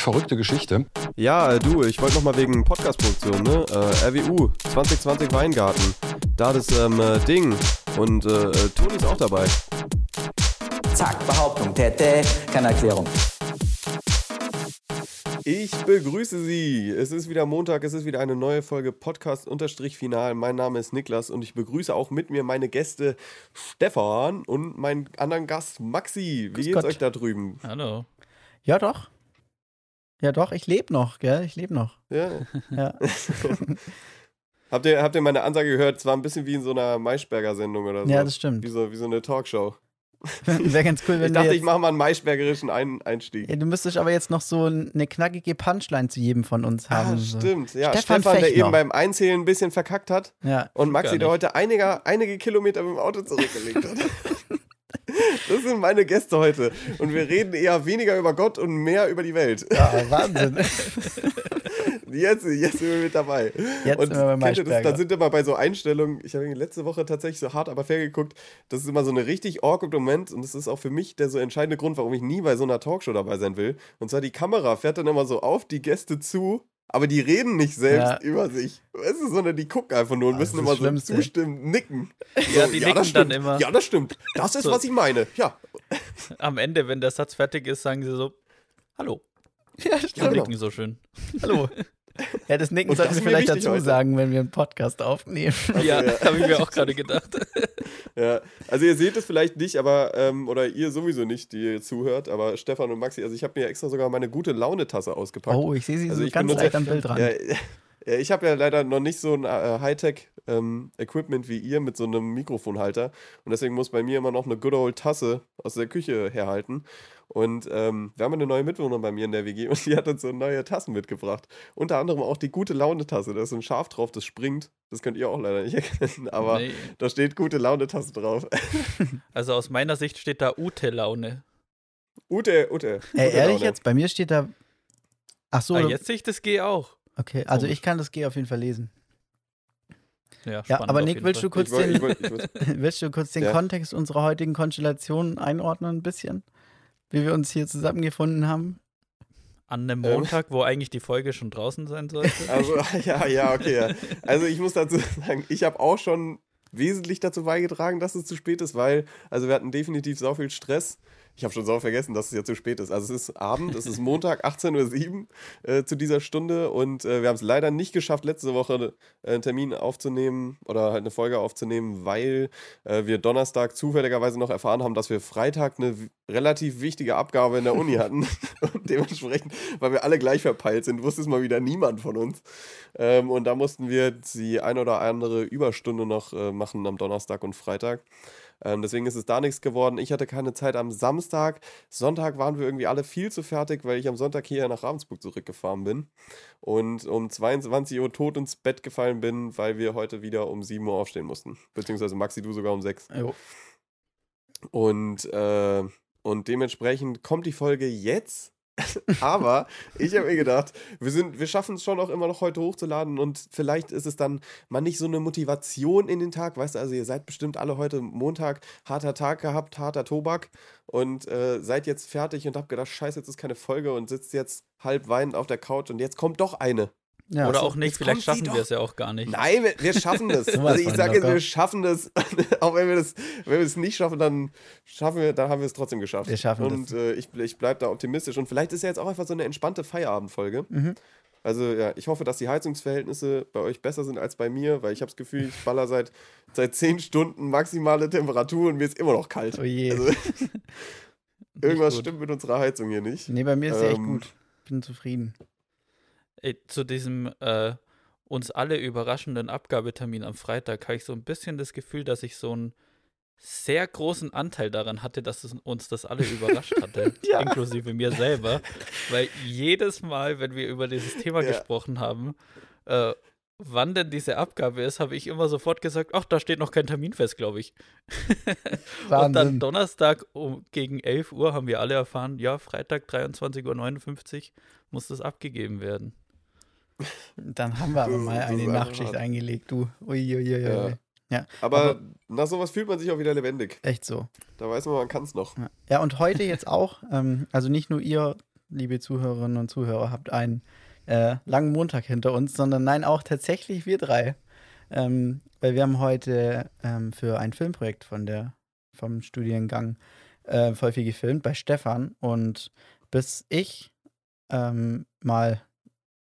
Verrückte Geschichte. Ja, du, ich wollte nochmal wegen Podcast-Produktion, ne? Äh, RWU 2020 Weingarten. Da das ähm, äh, Ding. Und äh, äh, Toni ist auch dabei. Zack, Behauptung, Tete, keine Erklärung. Ich begrüße Sie. Es ist wieder Montag, es ist wieder eine neue Folge Podcast-Final. Mein Name ist Niklas und ich begrüße auch mit mir meine Gäste Stefan und meinen anderen Gast Maxi. Wie Grüß geht's Gott. euch da drüben? Hallo. Ja, doch. Ja, doch, ich lebe noch, gell? Ich lebe noch. Ja. Ja. habt, ihr, habt ihr meine Ansage gehört? Es war ein bisschen wie in so einer Maischberger-Sendung oder so. ja, das stimmt. wie, so, wie so eine Talkshow. Wäre ganz cool, wenn Ich dachte, ich mache mal einen maischbergerischen Ein Einstieg. ja, Du müsstest aber jetzt noch so eine knackige Punchline zu jedem von uns haben. Ah, stimmt. Ja, Stefan Stefan, der eben beim Einzählen ein bisschen verkackt hat. Ja. Und Maxi, der heute einige, einige Kilometer mit dem Auto zurückgelegt hat. Das sind meine Gäste heute. Und wir reden eher weniger über Gott und mehr über die Welt. ja, Wahnsinn. Jetzt, jetzt sind wir mit dabei. Jetzt und sind wir bei das, dann sind wir mal bei so Einstellungen. Ich habe letzte Woche tatsächlich so hart aber fair geguckt. Das ist immer so eine richtig awkward Moment. Und das ist auch für mich der so entscheidende Grund, warum ich nie bei so einer Talkshow dabei sein will. Und zwar die Kamera fährt dann immer so auf die Gäste zu. Aber die reden nicht selbst Ja. über sich, weißt du, sondern die gucken einfach nur und Ah, müssen immer so das Schlimmste. zustimmen, nicken. Ja, die das nicken dann stimmt. immer. Ja, das stimmt. Das ist, So. was ich meine. Ja, Am Ende, wenn der Satz fertig ist, sagen sie so, hallo. ja, Und genau. nicken so schön. Hallo. Ja, das Nicken sollten wir ist mir vielleicht dazu heute. sagen, wenn wir einen Podcast aufnehmen. ja, ja. habe ich mir auch gerade gedacht. Ja, also ihr seht es vielleicht nicht, aber, ähm, oder ihr sowieso nicht, die ihr zuhört, aber Stefan und Maxi, also ich habe mir extra sogar meine gute Laune-Tasse ausgepackt. Oh, ich sehe sie Also so ich ganz benutze- leicht am Bild dran. Ja, ja, ich habe ja leider noch nicht so ein äh, Hightech-Equipment wie ihr mit so einem Mikrofonhalter und deswegen muss bei mir immer noch eine good old Tasse aus der Küche herhalten. Und ähm, wir haben eine neue Mitbewohnerin bei mir in der WG und die hat uns so neue Tassen mitgebracht. Unter anderem auch die gute Laune-Tasse. Da ist ein Schaf drauf, das springt. Das könnt ihr auch leider nicht erkennen, aber Nee. da steht gute Laune-Tasse drauf. Also aus meiner Sicht steht da Ute-Laune. Ute, Ute. Ey, gute ehrlich Laune. jetzt? Bei mir steht da. Ach so, Ah, jetzt sehe ich das G auch. Okay. Also Komisch. ich kann das G auf jeden Fall lesen. Ja, Ja, aber Nick, willst du kurz den, willst du kurz den Ja. Kontext unserer heutigen Konstellation einordnen ein bisschen? Wie wir uns hier zusammengefunden haben? An einem Montag, wo eigentlich die Folge schon draußen sein sollte. Also, ja, ja, okay. Ja. Also, ich muss dazu sagen, ich habe auch schon wesentlich dazu beigetragen, dass es zu spät ist, weil, also, wir hatten definitiv so viel Stress. Ich habe schon so vergessen, dass es ja zu spät ist. Also, es ist Abend, es ist Montag, 18.07 Uhr äh, zu dieser Stunde und äh, wir haben es leider nicht geschafft, letzte Woche äh, einen Termin aufzunehmen oder halt eine Folge aufzunehmen, weil äh, wir Donnerstag zufälligerweise noch erfahren haben, dass wir Freitag eine relativ wichtige Abgabe in der Uni hatten. und dementsprechend, weil wir alle gleich verpeilt sind, wusste es mal wieder niemand von uns. Ähm, und da mussten wir die ein oder andere Überstunde noch äh, machen am Donnerstag und Freitag. Ähm, deswegen ist es da nichts geworden. Ich hatte keine Zeit am Samstag. Sonntag waren wir irgendwie alle viel zu fertig, weil ich am Sonntag hier nach Ravensburg zurückgefahren bin. Und um 22 Uhr tot ins Bett gefallen bin, weil wir heute wieder um 7 Uhr aufstehen mussten. Beziehungsweise Maxi, du sogar um 6. Jo. Und, äh, und dementsprechend kommt die Folge jetzt. Aber ich habe mir gedacht, wir, wir schaffen es schon auch immer noch heute hochzuladen und vielleicht ist es dann mal nicht so eine Motivation in den Tag. Weißt du, also ihr seid bestimmt alle heute Montag, harter Tag gehabt, harter Tobak und äh, seid jetzt fertig und habt gedacht, scheiße, jetzt ist keine Folge und sitzt jetzt halb weinend auf der Couch und jetzt kommt doch eine. Ja, Oder auch nicht, vielleicht schaffen wir es ja auch gar nicht. Nein, wir, wir schaffen das. Also ich sage wir schaffen das. Auch wenn wir das, wenn wir es nicht schaffen, dann schaffen wir, dann haben wir es trotzdem geschafft. Wir schaffen Und das. äh, ich, ich bleibe da optimistisch. Und vielleicht ist ja jetzt auch einfach so eine entspannte Feierabendfolge. Mhm. Also ja, ich hoffe, dass die Heizungsverhältnisse bei euch besser sind als bei mir, weil ich habe das Gefühl, ich baller seit, seit 10 Stunden maximale Temperatur und mir ist immer noch kalt. Oh je. Also, irgendwas stimmt mit unserer Heizung hier nicht. Nee, bei mir ist sie echt Ähm, gut. Bin zufrieden. Zu diesem äh, uns alle überraschenden Abgabetermin am Freitag habe ich so ein bisschen das Gefühl, dass ich so einen sehr großen Anteil daran hatte, dass es uns das alle überrascht hatte, Ja. inklusive mir selber. Weil jedes Mal, wenn wir über dieses Thema Ja. gesprochen haben, äh, wann denn diese Abgabe ist, habe ich immer sofort gesagt, ach, da steht noch kein Termin fest, glaube ich. Und dann Wahnsinn. Donnerstag um, gegen 11 Uhr haben wir alle erfahren, ja, Freitag 23.59 Uhr muss das abgegeben werden. Dann haben wir aber Das- mal eine Nachtschicht hart. eingelegt, du. Uiuiui. Ja. Ja, Aber, Aber- nach sowas fühlt man sich auch wieder lebendig. echt so. Da weiß man, man kann es noch. Ja. ja, und heute jetzt auch, ähm, also nicht nur ihr liebe Zuhörerinnen und Zuhörer, habt einen äh, langen Montag hinter uns, sondern nein, auch tatsächlich wir drei. Ähm, weil wir haben heute ähm, für ein Filmprojekt von der, vom Studiengang äh, voll viel gefilmt bei Stefan. Und bis ich ähm, mal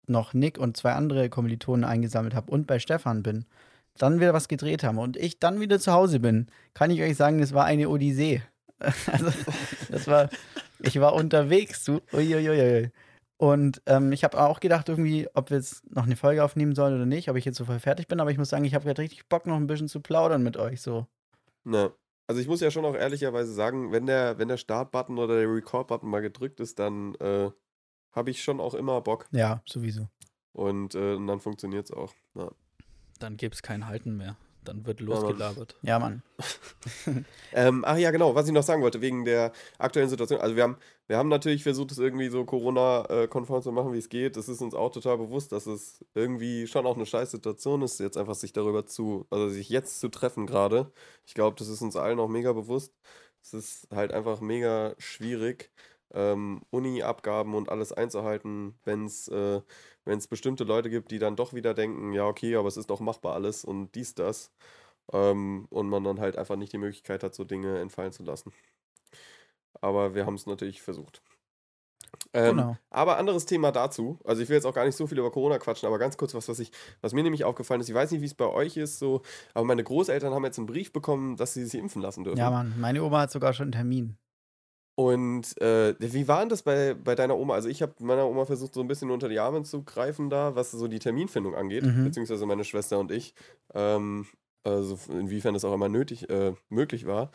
noch Nick und zwei andere Kommilitonen eingesammelt habe und bei Stefan bin, dann wieder was gedreht haben und ich dann wieder zu Hause bin, kann ich euch sagen, das war eine Odyssee. Also, das war, ich war unterwegs, du. Uiuiui. Und ähm, ich habe auch gedacht, irgendwie, ob wir jetzt noch eine Folge aufnehmen sollen oder nicht, ob ich jetzt so voll fertig bin, aber ich muss sagen, ich habe gerade richtig Bock, noch ein bisschen zu plaudern mit euch. So. Ne. Also ich muss ja schon auch ehrlicherweise sagen, wenn der, wenn der Start-Button oder der Record-Button mal gedrückt ist, dann äh, habe ich schon auch immer Bock. Ja, sowieso. Und, äh, und dann funktioniert es auch. Ja. Dann gibt es kein Halten mehr. Dann wird losgelabert. Ja, Mann. Ähm, ach ja, genau, was ich noch sagen wollte, wegen der aktuellen Situation. Also wir haben, wir haben natürlich versucht, es irgendwie so Corona-konform zu machen, wie es geht. Es ist uns auch total bewusst, dass es irgendwie schon auch eine scheiß Situation ist, jetzt einfach sich darüber zu, also sich jetzt zu treffen gerade. Ich glaube, das ist uns allen auch mega bewusst. Es ist halt einfach mega schwierig, ähm, Uni-Abgaben und alles einzuhalten, wenn es äh, wenn es bestimmte Leute gibt, die dann doch wieder denken, ja, okay, aber es ist doch machbar alles und dies, das. Ähm, und man dann halt einfach nicht die Möglichkeit hat, so Dinge entfallen zu lassen. Aber wir haben es natürlich versucht. Ähm, Genau. Aber anderes Thema dazu. Also ich will jetzt auch gar nicht so viel über Corona quatschen, aber ganz kurz was, was ich, was mir nämlich aufgefallen ist. Ich weiß nicht, wie es bei euch ist, so, aber meine Großeltern haben jetzt einen Brief bekommen, dass sie sich impfen lassen dürfen. Ja, Mann. Meine Oma hat sogar schon einen Termin. Und äh, wie war denn das bei, bei deiner Oma? Also ich habe meiner Oma versucht, so ein bisschen unter die Arme zu greifen da, was so die Terminfindung angeht, Mhm. beziehungsweise meine Schwester und ich. Ähm, also inwiefern das auch immer nötig, äh, möglich war.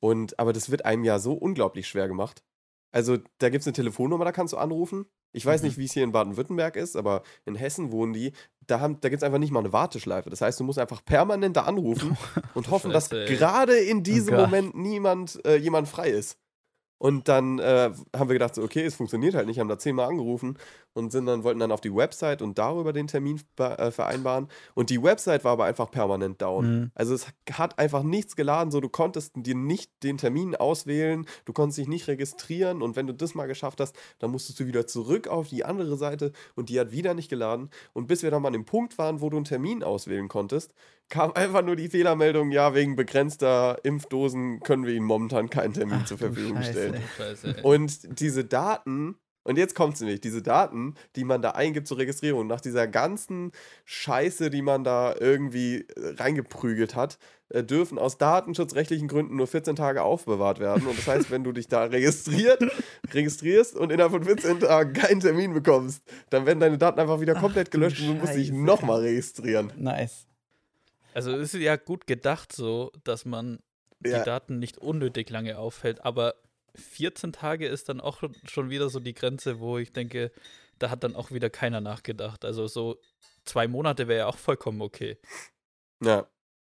Und, aber das wird einem ja so unglaublich schwer gemacht. Also da gibt es eine Telefonnummer, da kannst du anrufen. Ich weiß Mhm. nicht, wie es hier in Baden-Württemberg ist, aber in Hessen wohnen die. Da, haben- da gibt es einfach nicht mal eine Warteschleife. Das heißt, du musst einfach permanent da anrufen und hoffen, dass Scheiße, ey. gerade in diesem Gott. Moment niemand, äh, jemand frei ist. Und dann äh, haben wir gedacht, so, okay, es funktioniert halt nicht, haben da zehnmal angerufen und sind dann, wollten dann auf die Website und darüber den Termin äh, vereinbaren. Und die Website war aber einfach permanent down. Mhm. Also es hat einfach nichts geladen, so du konntest dir nicht den Termin auswählen, du konntest dich nicht registrieren und wenn du das mal geschafft hast, dann musstest du wieder zurück auf die andere Seite und die hat wieder nicht geladen. Und bis wir dann mal an dem Punkt waren, wo du einen Termin auswählen konntest, kam einfach nur die Fehlermeldung, ja, wegen begrenzter Impfdosen können wir Ihnen momentan keinen Termin Ach, zur Verfügung Scheiße. stellen. Scheiße. Und diese Daten, und jetzt kommt es nämlich, diese Daten, die man da eingibt zur Registrierung, nach dieser ganzen Scheiße, die man da irgendwie äh, reingeprügelt hat, äh, dürfen aus datenschutzrechtlichen Gründen nur 14 Tage aufbewahrt werden. Und das heißt, wenn du dich da registriert, registrierst und innerhalb von 14 Tagen keinen Termin bekommst, dann werden deine Daten einfach wieder komplett Ach gelöscht und du musst dich nochmal registrieren. Nice. Also es ist ja gut gedacht so, dass man die Ja. Daten nicht unnötig lange aufhält, aber 14 Tage ist dann auch schon wieder so die Grenze, wo ich denke, da hat dann auch wieder keiner nachgedacht. Also so zwei Monate wäre ja auch vollkommen okay. Ja.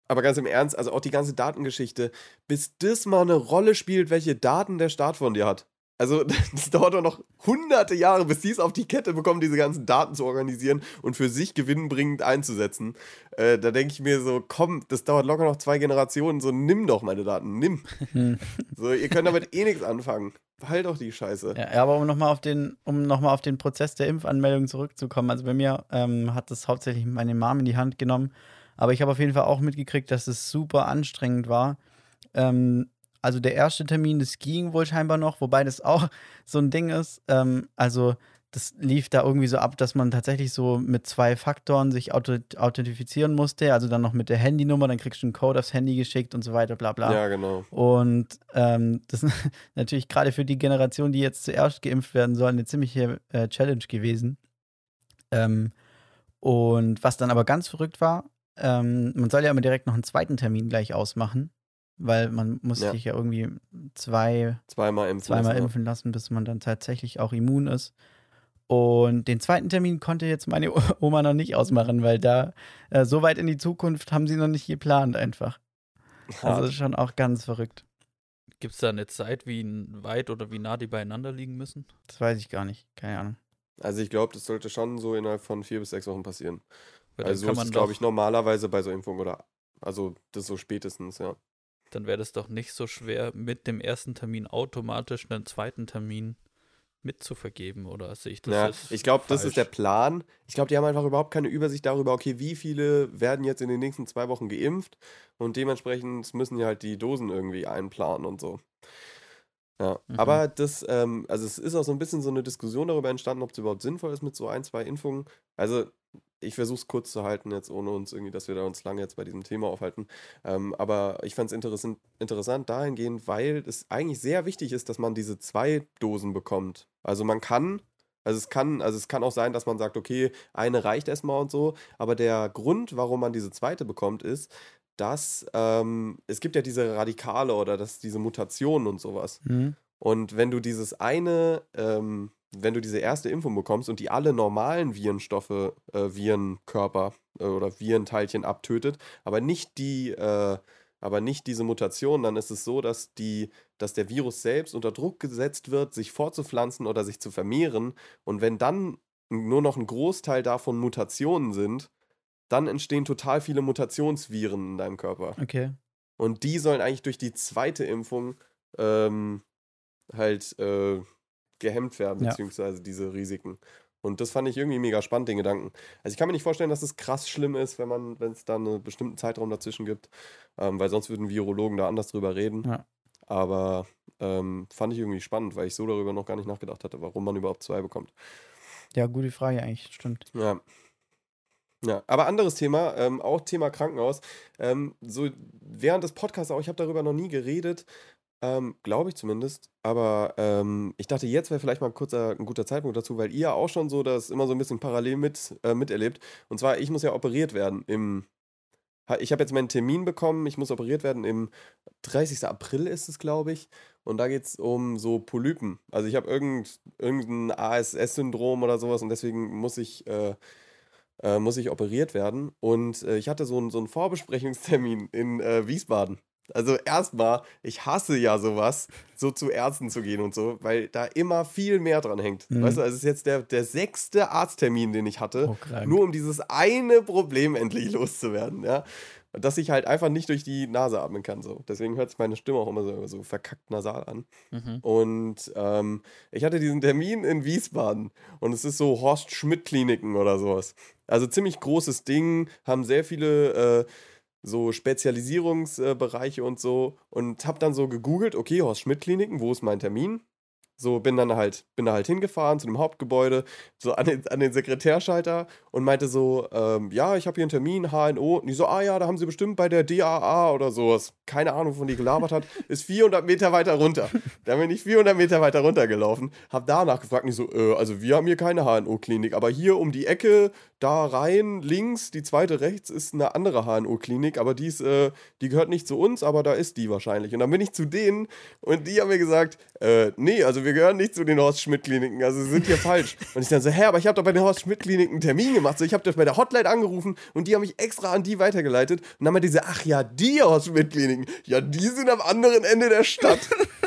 Aber ganz im Ernst, also auch die ganze Datengeschichte, bis das mal eine Rolle spielt, welche Daten der Staat von dir hat. Also, das dauert doch noch hunderte Jahre, bis die es auf die Kette bekommen, diese ganzen Daten zu organisieren und für sich gewinnbringend einzusetzen. Äh, da denke ich mir so, komm, das dauert locker noch zwei Generationen, so nimm doch meine Daten, nimm. So, ihr könnt damit eh nichts anfangen. Halt doch die Scheiße. Ja, ja, aber um nochmal auf den, um noch mal auf den Prozess der Impfanmeldung zurückzukommen. Also bei mir ähm, hat das hauptsächlich meine Mom in die Hand genommen. Aber ich habe auf jeden Fall auch mitgekriegt, dass es super anstrengend war. Ähm, also der erste Termin, das ging wohl scheinbar noch, wobei das auch so ein Ding ist. Ähm, also das lief da irgendwie so ab, dass man tatsächlich so mit zwei Faktoren sich authentifizieren musste. Also dann noch mit der Handynummer, dann kriegst du einen Code aufs Handy geschickt und so weiter, bla bla. Ja, genau. Und ähm, das ist natürlich gerade für die Generation, die jetzt zuerst geimpft werden soll, eine ziemliche äh, Challenge gewesen. Ähm, und was dann aber ganz verrückt war, ähm, man soll ja immer direkt noch einen zweiten Termin gleich ausmachen, weil man muss Ja. sich ja irgendwie zwei, Zweimal impfen. zweimal lassen, impfen lassen, bis man dann tatsächlich auch immun ist. Und den zweiten Termin konnte jetzt meine Oma noch nicht ausmachen, weil da äh, so weit in die Zukunft haben sie noch nicht geplant einfach. ja. Also ist schon auch ganz verrückt. Gibt es da eine Zeit, wie weit oder wie nah die beieinander liegen müssen? Das weiß ich gar nicht. Keine Ahnung. Also ich glaube, das sollte schon so innerhalb von vier bis sechs Wochen passieren. Weil Also kann ist glaube ich, normalerweise bei so Impfungen oder also das so spätestens, ja. Dann wäre das doch nicht so schwer, mit dem ersten Termin automatisch einen zweiten Termin mitzuvergeben oder sehe ich das Ja, jetzt ich glaube, das ist der? Plan. Ich glaube, die haben einfach überhaupt keine Übersicht darüber, okay, wie viele werden jetzt in den nächsten zwei Wochen geimpft und dementsprechend müssen die halt die Dosen irgendwie einplanen und so. Ja, Mhm. aber das, ähm, also es ist auch so ein bisschen so eine Diskussion darüber entstanden, ob es überhaupt sinnvoll ist mit so ein, zwei Impfungen. Also ich versuche es kurz zu halten jetzt, ohne uns irgendwie, dass wir da uns lange jetzt bei diesem Thema aufhalten. Ähm, aber ich fand es interessant, interessant dahingehend, weil es eigentlich sehr wichtig ist, dass man diese zwei Dosen bekommt. Also man kann, also es kann, also es kann auch sein, dass man sagt, okay, eine reicht erstmal und so, aber der Grund, warum man diese zweite bekommt, ist, dass ähm, es gibt ja diese Radikale oder dass diese Mutationen und sowas. Mhm. Und wenn du dieses eine, ähm, wenn du diese erste Impfung bekommst und die alle normalen Virenstoffe, äh, Virenkörper äh, oder Virenteilchen abtötet, aber nicht die, äh, aber nicht diese Mutation, dann ist es so, dass die, dass der Virus selbst unter Druck gesetzt wird, sich fortzupflanzen oder sich zu vermehren. Und wenn dann nur noch ein Großteil davon Mutationen sind, dann entstehen total viele Mutationsviren in deinem Körper. Okay. Und die sollen eigentlich durch die zweite Impfung ähm, halt äh, gehemmt werden, Ja. beziehungsweise diese Risiken. Und das fand ich irgendwie mega spannend, den Gedanken. Also ich kann mir nicht vorstellen, dass es krass schlimm ist, wenn man, wenn es da einen bestimmten Zeitraum dazwischen gibt, ähm, weil sonst würden Virologen da anders drüber reden. Ja. Aber ähm, fand ich irgendwie spannend, weil ich so darüber noch gar nicht nachgedacht hatte, warum man überhaupt zwei bekommt. Ja, gute Frage eigentlich, stimmt. Ja. Ja, aber anderes Thema, ähm, auch Thema Krankenhaus. Ähm, so während des Podcasts auch, ich habe darüber noch nie geredet, ähm, glaube ich zumindest. Aber ähm, ich dachte, jetzt wäre vielleicht mal ein, kurzer, ein guter Zeitpunkt dazu, weil ihr auch schon so das immer so ein bisschen parallel mit, äh, miterlebt. Und zwar, ich muss ja operiert werden im. Ich habe jetzt meinen Termin bekommen, ich muss operiert werden im 30. April ist es, glaube ich. Und da geht es um so Polypen. Also ich habe irgend, irgendein ASS-Syndrom oder sowas und deswegen muss ich, äh, äh, muss ich operiert werden. Und äh, ich hatte so einen, so einen Vorbesprechungstermin in äh, Wiesbaden. Also erstmal, ich hasse ja sowas, so zu Ärzten zu gehen und so, weil da immer viel mehr dran hängt. Mhm. Weißt du, also es ist jetzt der, der sechste Arzttermin, den ich hatte, Oh, nur um dieses eine Problem endlich loszuwerden, ja. Dass ich halt einfach nicht durch die Nase atmen kann. So. Deswegen hört sich meine Stimme auch immer so, so verkackt nasal an. Mhm. Und ähm, ich hatte diesen Termin in Wiesbaden und es ist so Horst Schmidt Kliniken oder sowas. Also ziemlich großes Ding, haben sehr viele äh, so Spezialisierungsbereiche und so und habe dann so gegoogelt, okay, Horst Schmidt Kliniken, wo ist mein Termin? So bin dann halt, bin da halt hingefahren zu dem Hauptgebäude, so an den, an den Sekretärschalter und meinte so, ähm, ja, ich habe hier einen Termin, HNO. Und die so, ah ja, da haben sie bestimmt bei der DAA oder sowas. Keine Ahnung, wovon die gelabert hat. Ist 400 Meter weiter runter. Da bin ich 400 Meter weiter runtergelaufen, hab danach gefragt und die so, äh, also wir haben hier keine HNO-Klinik, aber hier um die Ecke, da rein, links, die zweite rechts ist eine andere HNO-Klinik, aber die ist, äh, die gehört nicht zu uns, aber da ist die wahrscheinlich. Und dann bin ich zu denen und die haben mir gesagt, äh, nee, also wir gehören nicht zu den Horst-Schmidt-Kliniken, also sie sind hier falsch. Und ich dann so, hä, aber ich habe doch bei den Horst-Schmidt-Kliniken einen Termin gemacht, so ich habe bei der Hotline angerufen und die haben mich extra an die weitergeleitet und dann meinte diese, ach ja, die Horst-Schmidt-Kliniken, ja, die sind am anderen Ende der Stadt.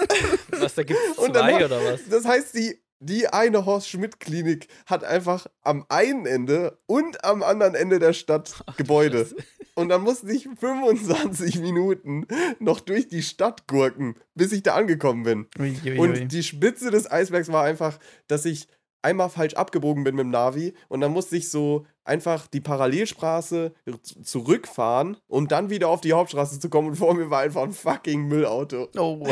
Was, da gibt es zwei oder was? Das heißt, die, die eine Horst-Schmidt-Klinik hat einfach am einen Ende und am anderen Ende der Stadt Gebäude. Und dann musste ich 25 Minuten noch durch die Stadt gurken, bis ich da angekommen bin. Ui, ui, ui. Und die Spitze des Eisbergs war einfach, dass ich einmal falsch abgebogen bin mit dem Navi und dann musste ich so einfach die Parallelstraße zurückfahren, um dann wieder auf die Hauptstraße zu kommen und vor mir war einfach ein fucking Müllauto. oh.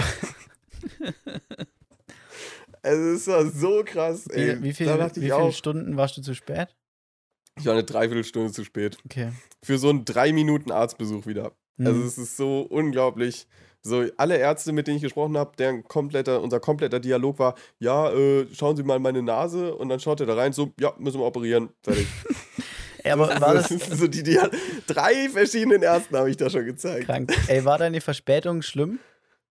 Also es war so krass, ey. Wie, wie, viel, wie viele auch, Stunden warst du zu spät? ich war eine Dreiviertelstunde zu spät. Okay. Für so einen drei Minuten Arztbesuch wieder. Mhm. Also es ist so unglaublich. So, alle Ärzte, mit denen ich gesprochen habe, deren kompletter, unser kompletter Dialog war, ja, äh, schauen Sie mal in meine Nase und dann schaut er da rein, so, ja, müssen wir operieren, fertig. Ey, aber war das so die, die drei verschiedenen Ärzten habe ich da schon gezeigt. krank? Ey, war deine Verspätung schlimm?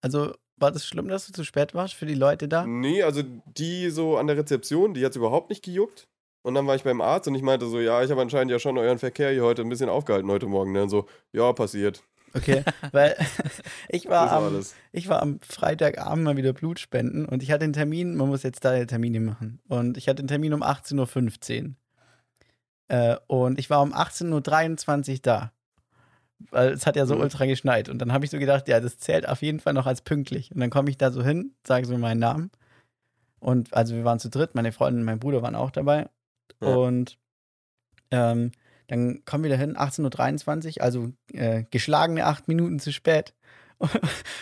Also, war das schlimm, dass du zu spät warst für die Leute da? Nee, also die so an der Rezeption, die hat überhaupt nicht gejuckt. Und dann war ich beim Arzt und ich meinte so, ja, ich habe anscheinend ja schon euren Verkehr hier heute ein bisschen aufgehalten heute Morgen. Ne? Und so, ja, passiert. Okay, weil ich war, war am, ich war am Freitagabend mal wieder Blut spenden und ich hatte einen Termin, man muss jetzt da Termine machen. Und ich hatte einen Termin um 18.15 Uhr. Äh, und ich war um 18.23 Uhr da. Weil es hat ja so Mhm. ultra geschneit. Und dann habe ich so gedacht, ja, das zählt auf jeden Fall noch als pünktlich. Und dann komme ich da so hin, sage so meinen Namen. Und also wir waren zu dritt, meine Freundin und mein Bruder waren auch dabei. Ja. Und ähm, dann kommen wir dahin, 18.23 Uhr, also äh, geschlagene acht Minuten zu spät.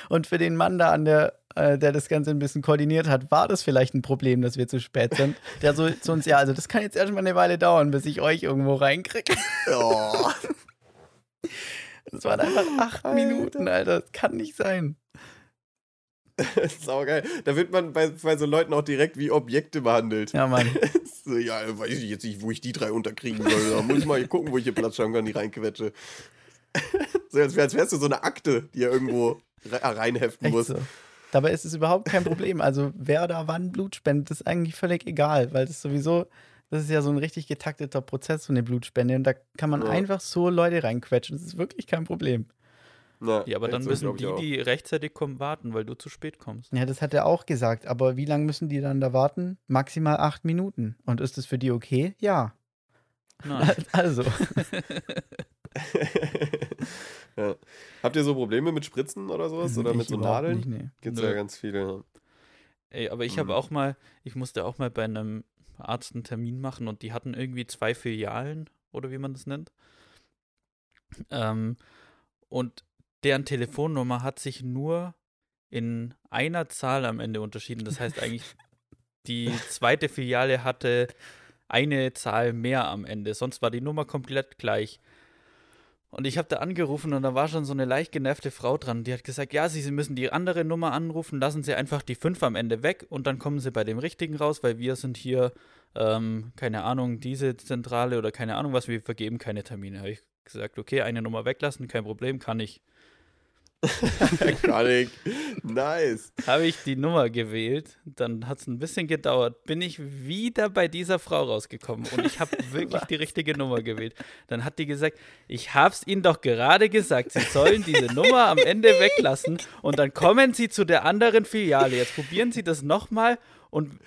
Und für den Mann da an der, äh, der das Ganze ein bisschen koordiniert hat, war das vielleicht ein Problem, dass wir zu spät sind. Der so zu uns, ja, also das kann jetzt erstmal eine Weile dauern, bis ich euch irgendwo reinkriege. Oh. Das waren einfach acht Alter. Minuten, Alter. Das kann nicht sein. Saugeil. Da wird man bei, bei so Leuten auch direkt wie Objekte behandelt. Ja, Mann. So, ja, weiß ich jetzt nicht, wo ich die drei unterkriegen soll. Da muss ich mal gucken, wo ich hier Platz schaffen kann, die reinquetsche. So, als, wär, als wärst du so eine Akte, die er irgendwo re reinheften Echt muss. so. Dabei ist es überhaupt kein Problem. Also, wer da wann Blut spendet, ist eigentlich völlig egal, weil das sowieso, das ist ja so ein richtig getakteter Prozess, so eine Blutspende. Und da kann man Ja. einfach so Leute reinquetschen. Das ist wirklich kein Problem. Na, Ja, aber dann müssen die, die rechtzeitig kommen, warten, weil du zu spät kommst. Ja, das hat er auch gesagt. Aber wie lange müssen die dann da warten? Maximal acht Minuten. Und ist das für die okay? Ja. Nein. Also. ja. Habt ihr so Probleme mit Spritzen oder sowas? Oder ich mit so Nadeln? Nicht, nee. Gibt's Nö. ja ganz viele. ja. Ey, aber ich Mhm. habe auch mal, ich musste auch mal bei einem Arzt einen Termin machen und die hatten irgendwie zwei Filialen oder wie man das nennt. Ähm, und deren Telefonnummer hat sich nur in einer Zahl am Ende unterschieden. Das heißt eigentlich, die zweite Filiale hatte eine Zahl mehr am Ende. Sonst war die Nummer komplett gleich. Und ich habe da angerufen und da war schon so eine leicht genervte Frau dran. Die hat gesagt, ja, Sie, Sie müssen die andere Nummer anrufen, lassen Sie einfach die 5 am Ende weg und dann kommen Sie bei dem richtigen raus, weil wir sind hier, ähm, keine Ahnung, diese Zentrale oder keine Ahnung was, wir vergeben keine Termine. Habe ich gesagt, okay, eine Nummer weglassen, kein Problem, kann ich. Ich. Nice. Habe ich die Nummer gewählt, dann hat es ein bisschen gedauert, bin ich wieder bei dieser Frau rausgekommen und ich habe wirklich die richtige Nummer gewählt. Dann hat die gesagt, ich habe es Ihnen doch gerade gesagt, Sie sollen diese Nummer am Ende weglassen und dann kommen Sie zu der anderen Filiale. Jetzt probieren Sie das nochmal und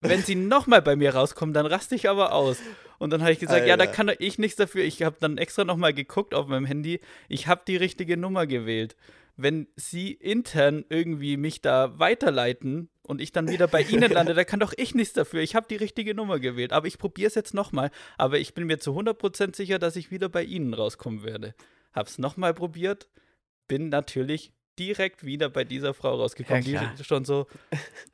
wenn Sie nochmal bei mir rauskommen, dann raste ich aber aus. Und dann habe ich gesagt, ja, da Alter. kann doch ich nichts dafür. Ich habe dann extra nochmal geguckt auf meinem Handy. Ich habe die richtige Nummer gewählt. Wenn Sie intern irgendwie mich da weiterleiten und ich dann wieder bei Ihnen lande, da kann doch ich nichts dafür. Ich habe die richtige Nummer gewählt. Aber ich probiere es jetzt nochmal. Aber ich bin mir zu 100% sicher, dass ich wieder bei Ihnen rauskommen werde. Hab's nochmal probiert. Bin natürlich direkt wieder bei dieser Frau rausgekommen. Ja, die schon so,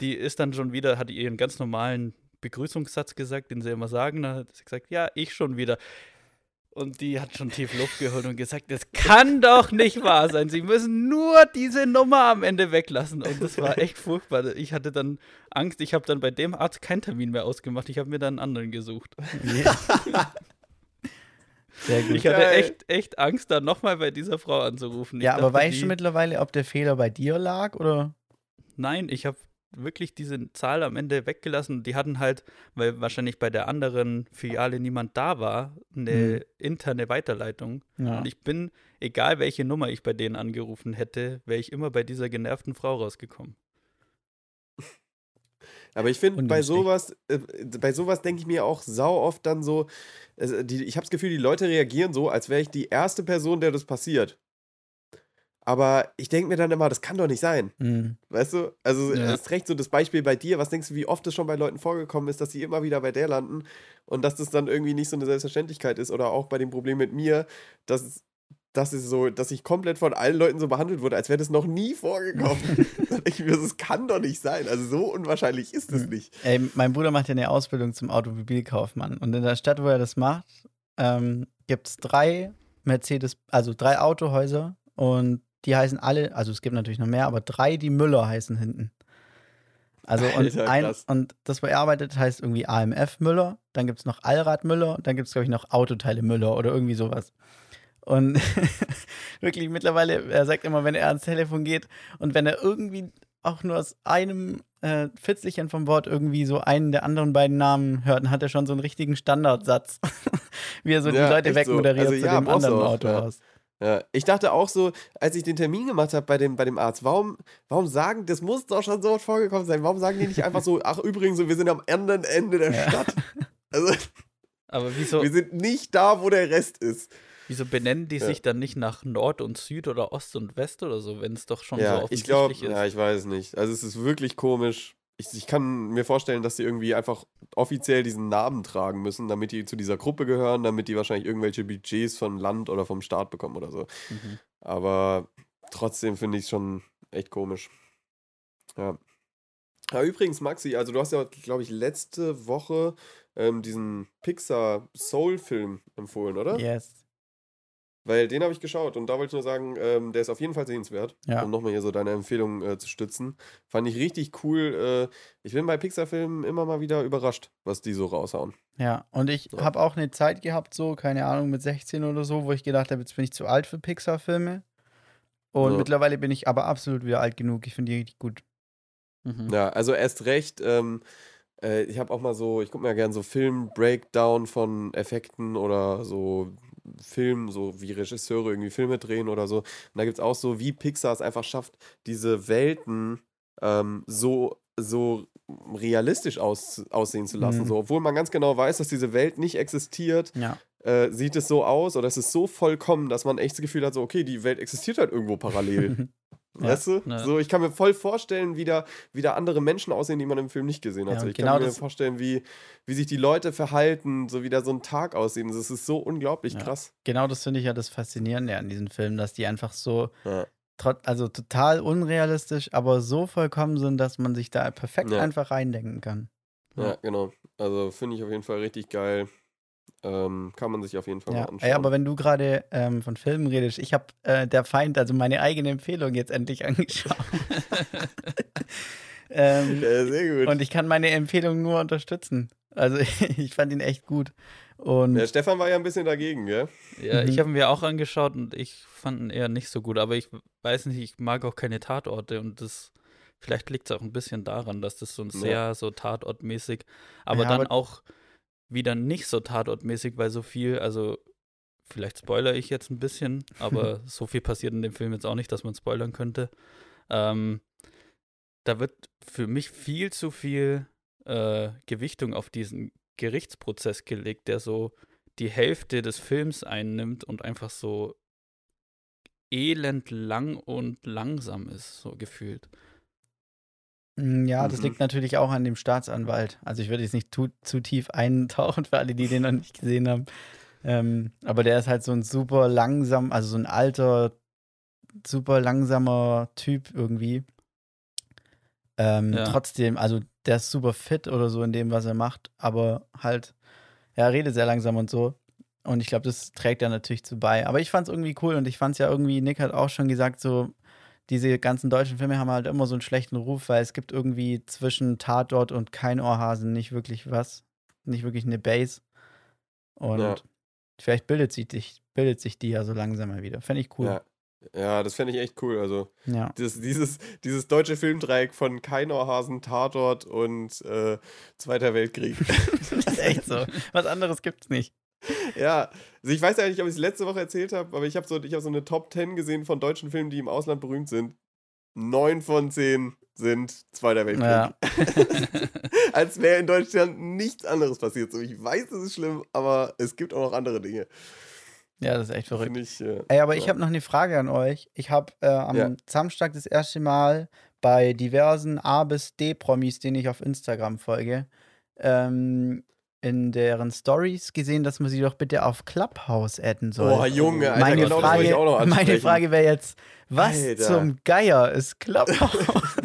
die ist dann schon wieder, hat ihren ganz normalen Begrüßungssatz gesagt, den sie immer sagen. Dann hat sie gesagt, ja, ich schon wieder. Und die hat schon tief Luft geholt und gesagt, das kann doch nicht wahr sein. Sie müssen nur diese Nummer am Ende weglassen. Und das war echt furchtbar. Ich hatte dann Angst. Ich habe dann bei dem Arzt keinen Termin mehr ausgemacht. Ich habe mir dann einen anderen gesucht. Sehr gut. Ich hatte echt, echt Angst, da nochmal bei dieser Frau anzurufen. Ich ja, aber dachte, weißt du mittlerweile, ob der Fehler bei dir lag oder? Nein, ich habe wirklich diese Zahl am Ende weggelassen. Die hatten halt, weil wahrscheinlich bei der anderen Filiale niemand da war, eine Hm. interne Weiterleitung. Ja. Und ich bin, egal welche Nummer ich bei denen angerufen hätte, wäre ich immer bei dieser genervten Frau rausgekommen. Aber ich finde, bei sowas, äh, bei sowas denke ich mir auch sau oft dann so, also die, ich habe das Gefühl, die Leute reagieren so, als wäre ich die erste Person, der das passiert. Aber ich denke mir dann immer, das kann doch nicht sein. Hm. Weißt du? Also, Ja. ist recht so das Beispiel bei dir. Was denkst du, wie oft es schon bei Leuten vorgekommen ist, dass sie immer wieder bei der landen und dass das dann irgendwie nicht so eine Selbstverständlichkeit ist oder auch bei dem Problem mit mir, dass dass es so, dass ich komplett von allen Leuten so behandelt wurde, als wäre das noch nie vorgekommen. ich mir, das kann doch nicht sein. Also, so unwahrscheinlich ist es Hm. nicht. Ey, mein Bruder macht ja eine Ausbildung zum Automobilkaufmann. Und in der Stadt, wo er das macht, ähm, gibt es drei Mercedes, also drei Autohäuser und die heißen alle, also es gibt natürlich noch mehr, aber drei, die Müller heißen hinten. Also und, Alter, ein, und das, wo er arbeitet, heißt irgendwie AMF Müller, dann gibt es noch Allrad Müller und dann gibt es, glaube ich, noch Autoteile Müller oder irgendwie sowas. Und wirklich mittlerweile, er sagt immer, wenn er ans Telefon geht und wenn er irgendwie auch nur aus einem äh, Fitzelchen vom Wort irgendwie so einen der anderen beiden Namen hört, dann hat er schon so einen richtigen Standardsatz, wie er so Ja, die Leute echt so. wegmoderiert Also zu ja, dem brauchst du anderen auch, Autohaus. Ja, ich dachte auch so, als ich den Termin gemacht habe bei dem, bei dem Arzt, warum, warum sagen, das muss doch schon so vorgekommen sein, warum sagen die nicht einfach so, ach übrigens, wir sind am anderen Ende der Ja. Stadt. Also, Aber wieso, wir sind nicht da, wo der Rest ist. wieso benennen die Ja. sich dann nicht nach Nord und Süd oder Ost und West oder so, wenn es doch schon so Ja, ich offensichtlich glaube, ist? ja, ich weiß es nicht. Also, es ist wirklich komisch. Ich, ich kann mir vorstellen, dass die irgendwie einfach offiziell diesen Namen tragen müssen, damit die zu dieser Gruppe gehören, damit die wahrscheinlich irgendwelche Budgets vom Land oder vom Staat bekommen oder so. Mhm. Aber trotzdem finde ich es schon echt komisch. Ja. Ja, übrigens, Maxi, also du hast ja, glaube ich, letzte Woche ähm, diesen Pixar Soul-Film empfohlen, oder? Yes. Weil den habe ich geschaut und da wollte ich nur sagen, ähm, der ist auf jeden Fall sehenswert, Ja. um nochmal hier so deine Empfehlung äh, zu stützen. Fand ich richtig cool. Äh, ich bin bei Pixar-Filmen immer mal wieder überrascht, was die so raushauen. Ja, und ich Ja. habe auch eine Zeit gehabt, so, keine Ahnung, mit 16 oder so, wo ich gedacht habe, jetzt bin ich zu alt für Pixar-Filme. Und Ja. mittlerweile bin ich aber absolut wieder alt genug. Ich finde die richtig gut. Mhm. Ja, also erst recht. Ähm, äh, ich habe auch mal so, ich gucke mir ja gern so Film-Breakdown von Effekten oder so Film, so wie Regisseure irgendwie Filme drehen oder so. Und da gibt es auch so, wie Pixar es einfach schafft, diese Welten ähm, so, so realistisch aus, aussehen zu lassen. Mhm. So, obwohl man ganz genau weiß, dass diese Welt nicht existiert, Ja. äh, sieht es so aus oder es ist so vollkommen, dass man echt das Gefühl hat, so, okay, die Welt existiert halt irgendwo parallel. Ja, weißt du? ja. So, ich kann mir voll vorstellen, wie da, wie da andere Menschen aussehen, die man im Film nicht gesehen hat. Ja, so, ich genau kann mir vorstellen, wie, wie sich die Leute verhalten, so wie da so ein Tag aussehen. Das ist so unglaublich Ja. krass. Genau das finde ich ja das Faszinierende an diesen Filmen, dass die einfach so, also total unrealistisch, aber so vollkommen sind, dass man sich da perfekt einfach reindenken kann. Ja, genau. Also finde ich auf jeden Fall richtig geil. Ähm, kann man sich auf jeden Fall mal Ja, anschauen. ey, aber wenn du gerade ähm, von Filmen redest, ich habe äh, Der Feind, also meine eigene Empfehlung jetzt endlich angeschaut. ähm, ja, sehr gut. und ich kann meine Empfehlung nur unterstützen. Also ich fand ihn echt gut. Und Der Stefan war ja ein bisschen dagegen, gell? Ja, ich Mhm. habe ihn mir auch angeschaut und ich fand ihn eher nicht so gut, aber ich weiß nicht, ich mag auch keine Tatorte und das vielleicht liegt es auch ein bisschen daran, dass das so ein Ja. sehr so tatortmäßig, aber Ja, dann aber- auch wieder nicht so tatortmäßig, weil so viel, also vielleicht spoilere ich jetzt ein bisschen, aber so viel passiert in dem Film jetzt auch nicht, dass man spoilern könnte. Ähm, da wird für mich viel zu viel äh, Gewichtung auf diesen Gerichtsprozess gelegt, der so die Hälfte des Films einnimmt und einfach so elend lang und langsam ist, so gefühlt. Mm, Ja, das Mhm. liegt natürlich auch an dem Staatsanwalt. Also ich würde jetzt nicht zu, zu tief eintauchen für alle, die den noch nicht gesehen haben. Ähm, aber der ist halt so ein super langsam, also so ein alter, super langsamer Typ irgendwie. Ähm, Ja. Trotzdem, also der ist super fit oder so in dem, was er macht, aber halt, er redet sehr langsam und so. Und ich glaube, das trägt da natürlich zu bei. Aber ich fand es irgendwie cool und ich fand es ja irgendwie, Nick hat auch schon gesagt, so, diese ganzen deutschen Filme haben halt immer so einen schlechten Ruf, weil es gibt irgendwie zwischen Tatort und kein Ohrhasen nicht wirklich was. Nicht wirklich eine Base. Und Ja. vielleicht bildet sich, dich, bildet sich die ja so langsam mal wieder. Fände ich cool. Ja. Ja, das fände ich echt cool. Also, Ja. das, dieses, dieses deutsche Filmdreieck von Keinohrhasen, Tatort und äh, Zweiter Weltkrieg. das ist echt so. Was anderes gibt's nicht. Ja, also ich weiß ja nicht, ob ich es letzte Woche erzählt habe, aber ich habe so, ich hab so eine Top 10 gesehen von deutschen Filmen, die im Ausland berühmt sind. Neun von zehn sind Zweiter Weltkrieg. Ja. Als wäre in Deutschland nichts anderes passiert. So, ich weiß, es ist schlimm, aber es gibt auch noch andere Dinge. ja, das ist echt verrückt. Ich. Äh, Ey, aber ich ja. habe noch eine Frage an euch. Ich habe äh, am Ja. Samstag das erste Mal bei diversen A bis D-Promis, denen ich auf Instagram folge, ähm, in deren Stories gesehen, dass man sie doch bitte auf Clubhouse adden soll. Boah, Junge, Alter, meine genau das wollte ich Frage, auch noch meine. Frage wäre jetzt, was Alter. zum Geier ist Clubhouse?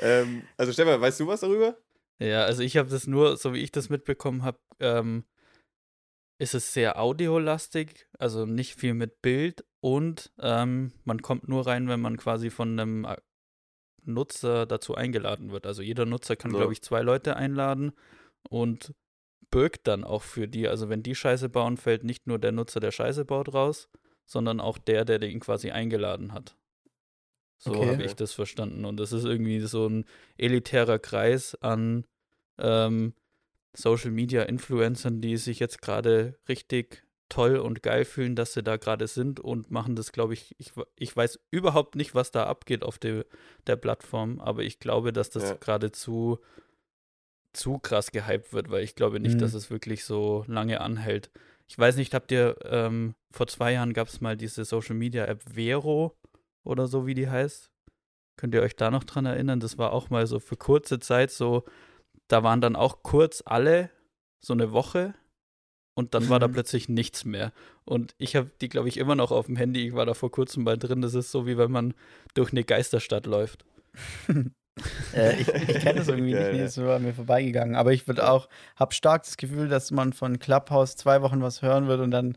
Ähm, also, Stefan, weißt du was darüber? Ja, also ich habe das nur, so wie ich das mitbekommen habe, ähm, ist es sehr audiolastig, also nicht viel mit Bild und ähm, man kommt nur rein, wenn man quasi von einem äh, Nutzer dazu eingeladen wird. Also jeder Nutzer kann, Ja. glaube ich, zwei Leute einladen und birgt dann auch für die. Also wenn die Scheiße bauen, fällt nicht nur der Nutzer, der Scheiße baut, raus, sondern auch der, der den quasi eingeladen hat. So Okay. habe ich das verstanden. Und das ist irgendwie so ein elitärer Kreis an ähm, Social Media Influencern, die sich jetzt gerade richtig toll und geil fühlen, dass sie da gerade sind und machen das, glaube ich, ich, ich weiß überhaupt nicht, was da abgeht auf der, der Plattform, aber ich glaube, dass das Ja. gerade zu, krass gehypt wird, weil ich glaube nicht, Mhm. dass es wirklich so lange anhält. Ich weiß nicht, habt ihr, ähm, vor zwei Jahren gab es mal diese Social Media App Vero oder so, wie die heißt. Könnt ihr euch da noch dran erinnern? Das war auch mal so für kurze Zeit so, da waren dann auch kurz alle so eine Woche und dann war da Mhm. plötzlich nichts mehr. Und ich habe die, glaube ich, immer noch auf dem Handy. Ich war da vor kurzem mal drin. Das ist so, wie wenn man durch eine Geisterstadt läuft. Äh, ich ich kenne das irgendwie nicht, das an mir vorbeigegangen. Aber ich würde auch, habe stark das Gefühl, dass man von Clubhouse zwei Wochen was hören wird und dann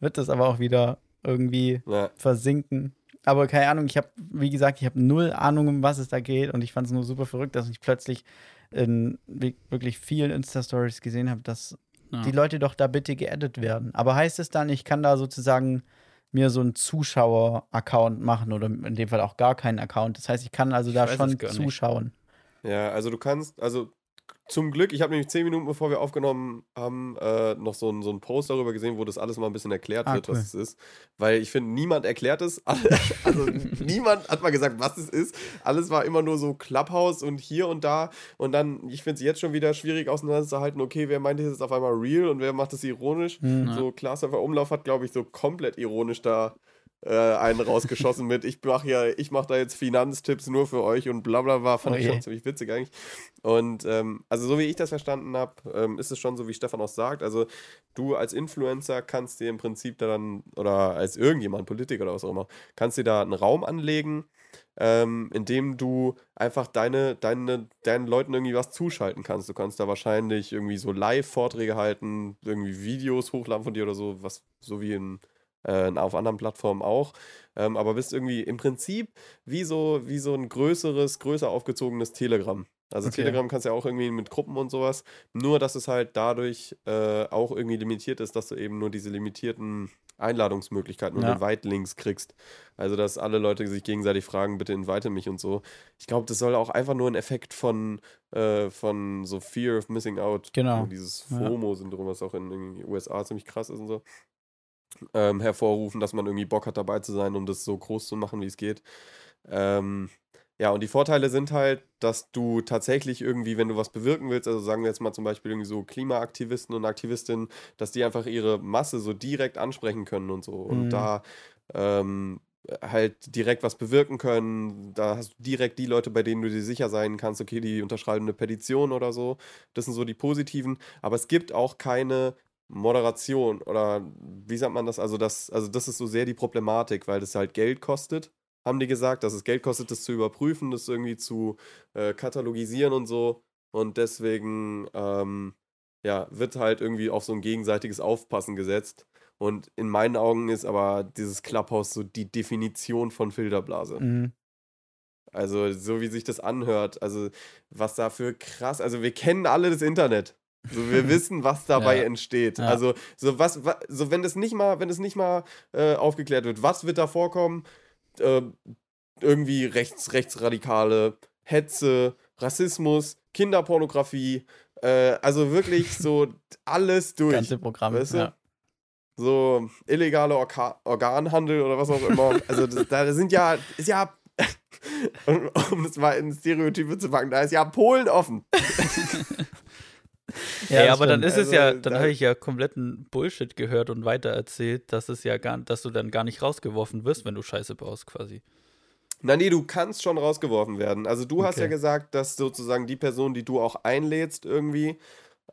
wird das aber auch wieder irgendwie Ja. versinken. Aber keine Ahnung, ich habe, wie gesagt, ich habe null Ahnung, um was es da geht und ich fand es nur super verrückt, dass ich plötzlich in wi- wirklich vielen Insta-Stories gesehen habe, dass Ja. die Leute doch da bitte geaddet werden. Aber heißt es dann, ich kann da sozusagen mir so einen Zuschauer-Account machen oder in dem Fall auch gar keinen Account? Das heißt, ich kann also da weiß schon gar nicht. zuschauen. Ja, also du kannst, also zum Glück, ich habe nämlich zehn Minuten bevor wir aufgenommen haben, äh, noch so ein, so ein Post darüber gesehen, wo das alles mal ein bisschen erklärt Ah, wird, cool. was es ist. Weil ich finde, niemand erklärt es. Also niemand hat mal gesagt, was es ist. Alles war immer nur so Clubhouse und hier und da. Und dann, ich finde es jetzt schon wieder schwierig auseinanderzuhalten, okay, wer meint, das ist auf einmal real und wer macht das ironisch. Hm. So, Klaashofer Umlauf hat, glaube ich, so komplett ironisch da äh, einen rausgeschossen mit, ich mache ja, ich mache da jetzt Finanztipps nur für euch und bla bla bla, fand Oh ich schon ziemlich witzig eigentlich. Und ähm, also so wie ich das verstanden habe, ähm, ist es schon so, wie Stefan auch sagt. Also du als Influencer kannst dir im Prinzip da dann, oder als irgendjemand, Politiker oder was auch immer, kannst dir da einen Raum anlegen, ähm, in dem du einfach deine, deine, deinen Leuten irgendwie was zuschalten kannst. Du kannst da wahrscheinlich irgendwie so Live-Vorträge halten, irgendwie Videos hochladen von dir oder so, was so wie in äh, auf anderen Plattformen auch. Ähm, aber bist irgendwie im Prinzip wie so, wie so ein größeres, größer aufgezogenes Telegram. Also Okay. Telegram kannst du ja auch irgendwie mit Gruppen und sowas. Nur, dass es halt dadurch äh, auch irgendwie limitiert ist, dass du eben nur diese limitierten Einladungsmöglichkeiten und Ja. Invite-Links kriegst. Also, dass alle Leute sich gegenseitig fragen, bitte invite mich und so. Ich glaube, das soll auch einfach nur ein Effekt von, äh, von so Fear of Missing Out, Genau. dieses. FOMO-Syndrom, was auch in den USA ziemlich krass ist und so, ähm, hervorrufen, dass man irgendwie Bock hat, dabei zu sein, um das so groß zu machen, wie es geht. Ähm, ja, und die Vorteile sind halt, dass du tatsächlich irgendwie, wenn du was bewirken willst, also sagen wir jetzt mal zum Beispiel irgendwie so Klimaaktivisten und Aktivistinnen, dass die einfach ihre Masse so direkt ansprechen können und so. Und Mhm. da ähm, halt direkt was bewirken können. Da hast du direkt die Leute, bei denen du dir sicher sein kannst, okay, die unterschreiben eine Petition oder so. Das sind so die positiven. Aber es gibt auch keine Moderation oder wie sagt man das? Also das, also das ist so sehr die Problematik, weil das halt Geld kostet, haben die gesagt, dass es Geld kostet, das zu überprüfen, das irgendwie zu äh, katalogisieren und so. Und deswegen, ähm, ja, wird halt irgendwie auf so ein gegenseitiges Aufpassen gesetzt. Und in meinen Augen ist aber dieses Clubhouse so die Definition von Filterblase. Mhm. Also, so wie sich das anhört, also was da für krass, also wir kennen alle das Internet. So, wir wissen, was dabei Ja. entsteht. Ja. Also, so was, wa- so wenn das nicht mal, wenn es nicht mal äh, aufgeklärt wird, was wird da vorkommen? Äh, irgendwie rechts, rechtsradikale Hetze, Rassismus, Kinderpornografie, äh, also wirklich so alles durch. Ganze Programm. weißt du? ja. So illegale Orka Organhandel oder was auch immer. Also das, da sind ja, ist ja, um, das mal in Stereotype zu packen, da ist ja Polen offen. Ja, das aber dann ist es ja, Also, dann da- habe ich ja kompletten Bullshit gehört und weitererzählt, dass es ja gar, dass du dann gar nicht rausgeworfen wirst, wenn du Scheiße baust, quasi. Na nee, du kannst schon rausgeworfen werden. Also du hast ja Okay. gesagt, dass sozusagen die Person, die du auch einlädst irgendwie,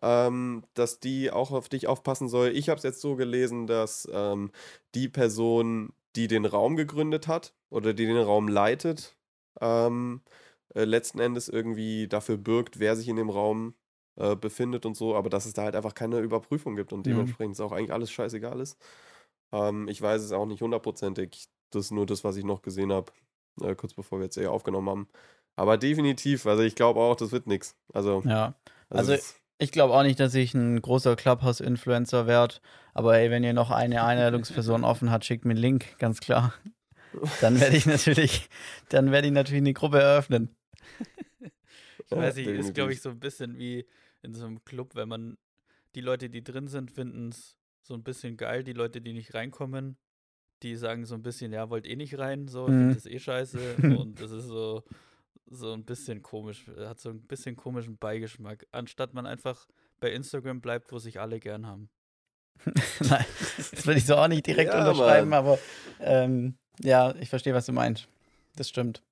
ähm, dass die auch auf dich aufpassen soll. Ich habe es jetzt so gelesen, dass ähm, die Person, die den Raum gegründet hat oder die den Raum leitet, ähm, äh, letzten Endes irgendwie dafür bürgt, wer sich in dem Raum äh, befindet und so, aber dass es da halt einfach keine Überprüfung gibt und Mhm. dementsprechend ist auch eigentlich alles scheißegal ist. Ähm, ich weiß es auch nicht hundertprozentig. Das ist nur das, was ich noch gesehen habe, äh, kurz bevor wir jetzt hier aufgenommen haben. Aber definitiv, also ich glaube auch, das wird nichts. Also, ja. Also, es- Ich glaube auch nicht, dass ich ein großer Clubhouse-Influencer werde. Aber ey, wenn ihr noch eine Einladungsperson offen hat, schickt mir einen Link, ganz klar. Dann werde ich natürlich, dann werde ich natürlich eine Gruppe eröffnen. Ich weiß nicht, ist, glaube ich, so ein bisschen wie in so einem Club, wenn man die Leute, die drin sind, finden es so ein bisschen geil. Die Leute, die nicht reinkommen, die sagen so ein bisschen, ja, wollt eh nicht rein, so, Mhm. das eh scheiße. und das ist so, so ein bisschen komisch, hat so ein bisschen komischen Beigeschmack, anstatt man einfach bei Instagram bleibt, wo sich alle gern haben. Nein, das würde ich so auch nicht direkt Ja, unterschreiben, Mann. aber ähm, ja, ich verstehe, was du meinst. Das stimmt.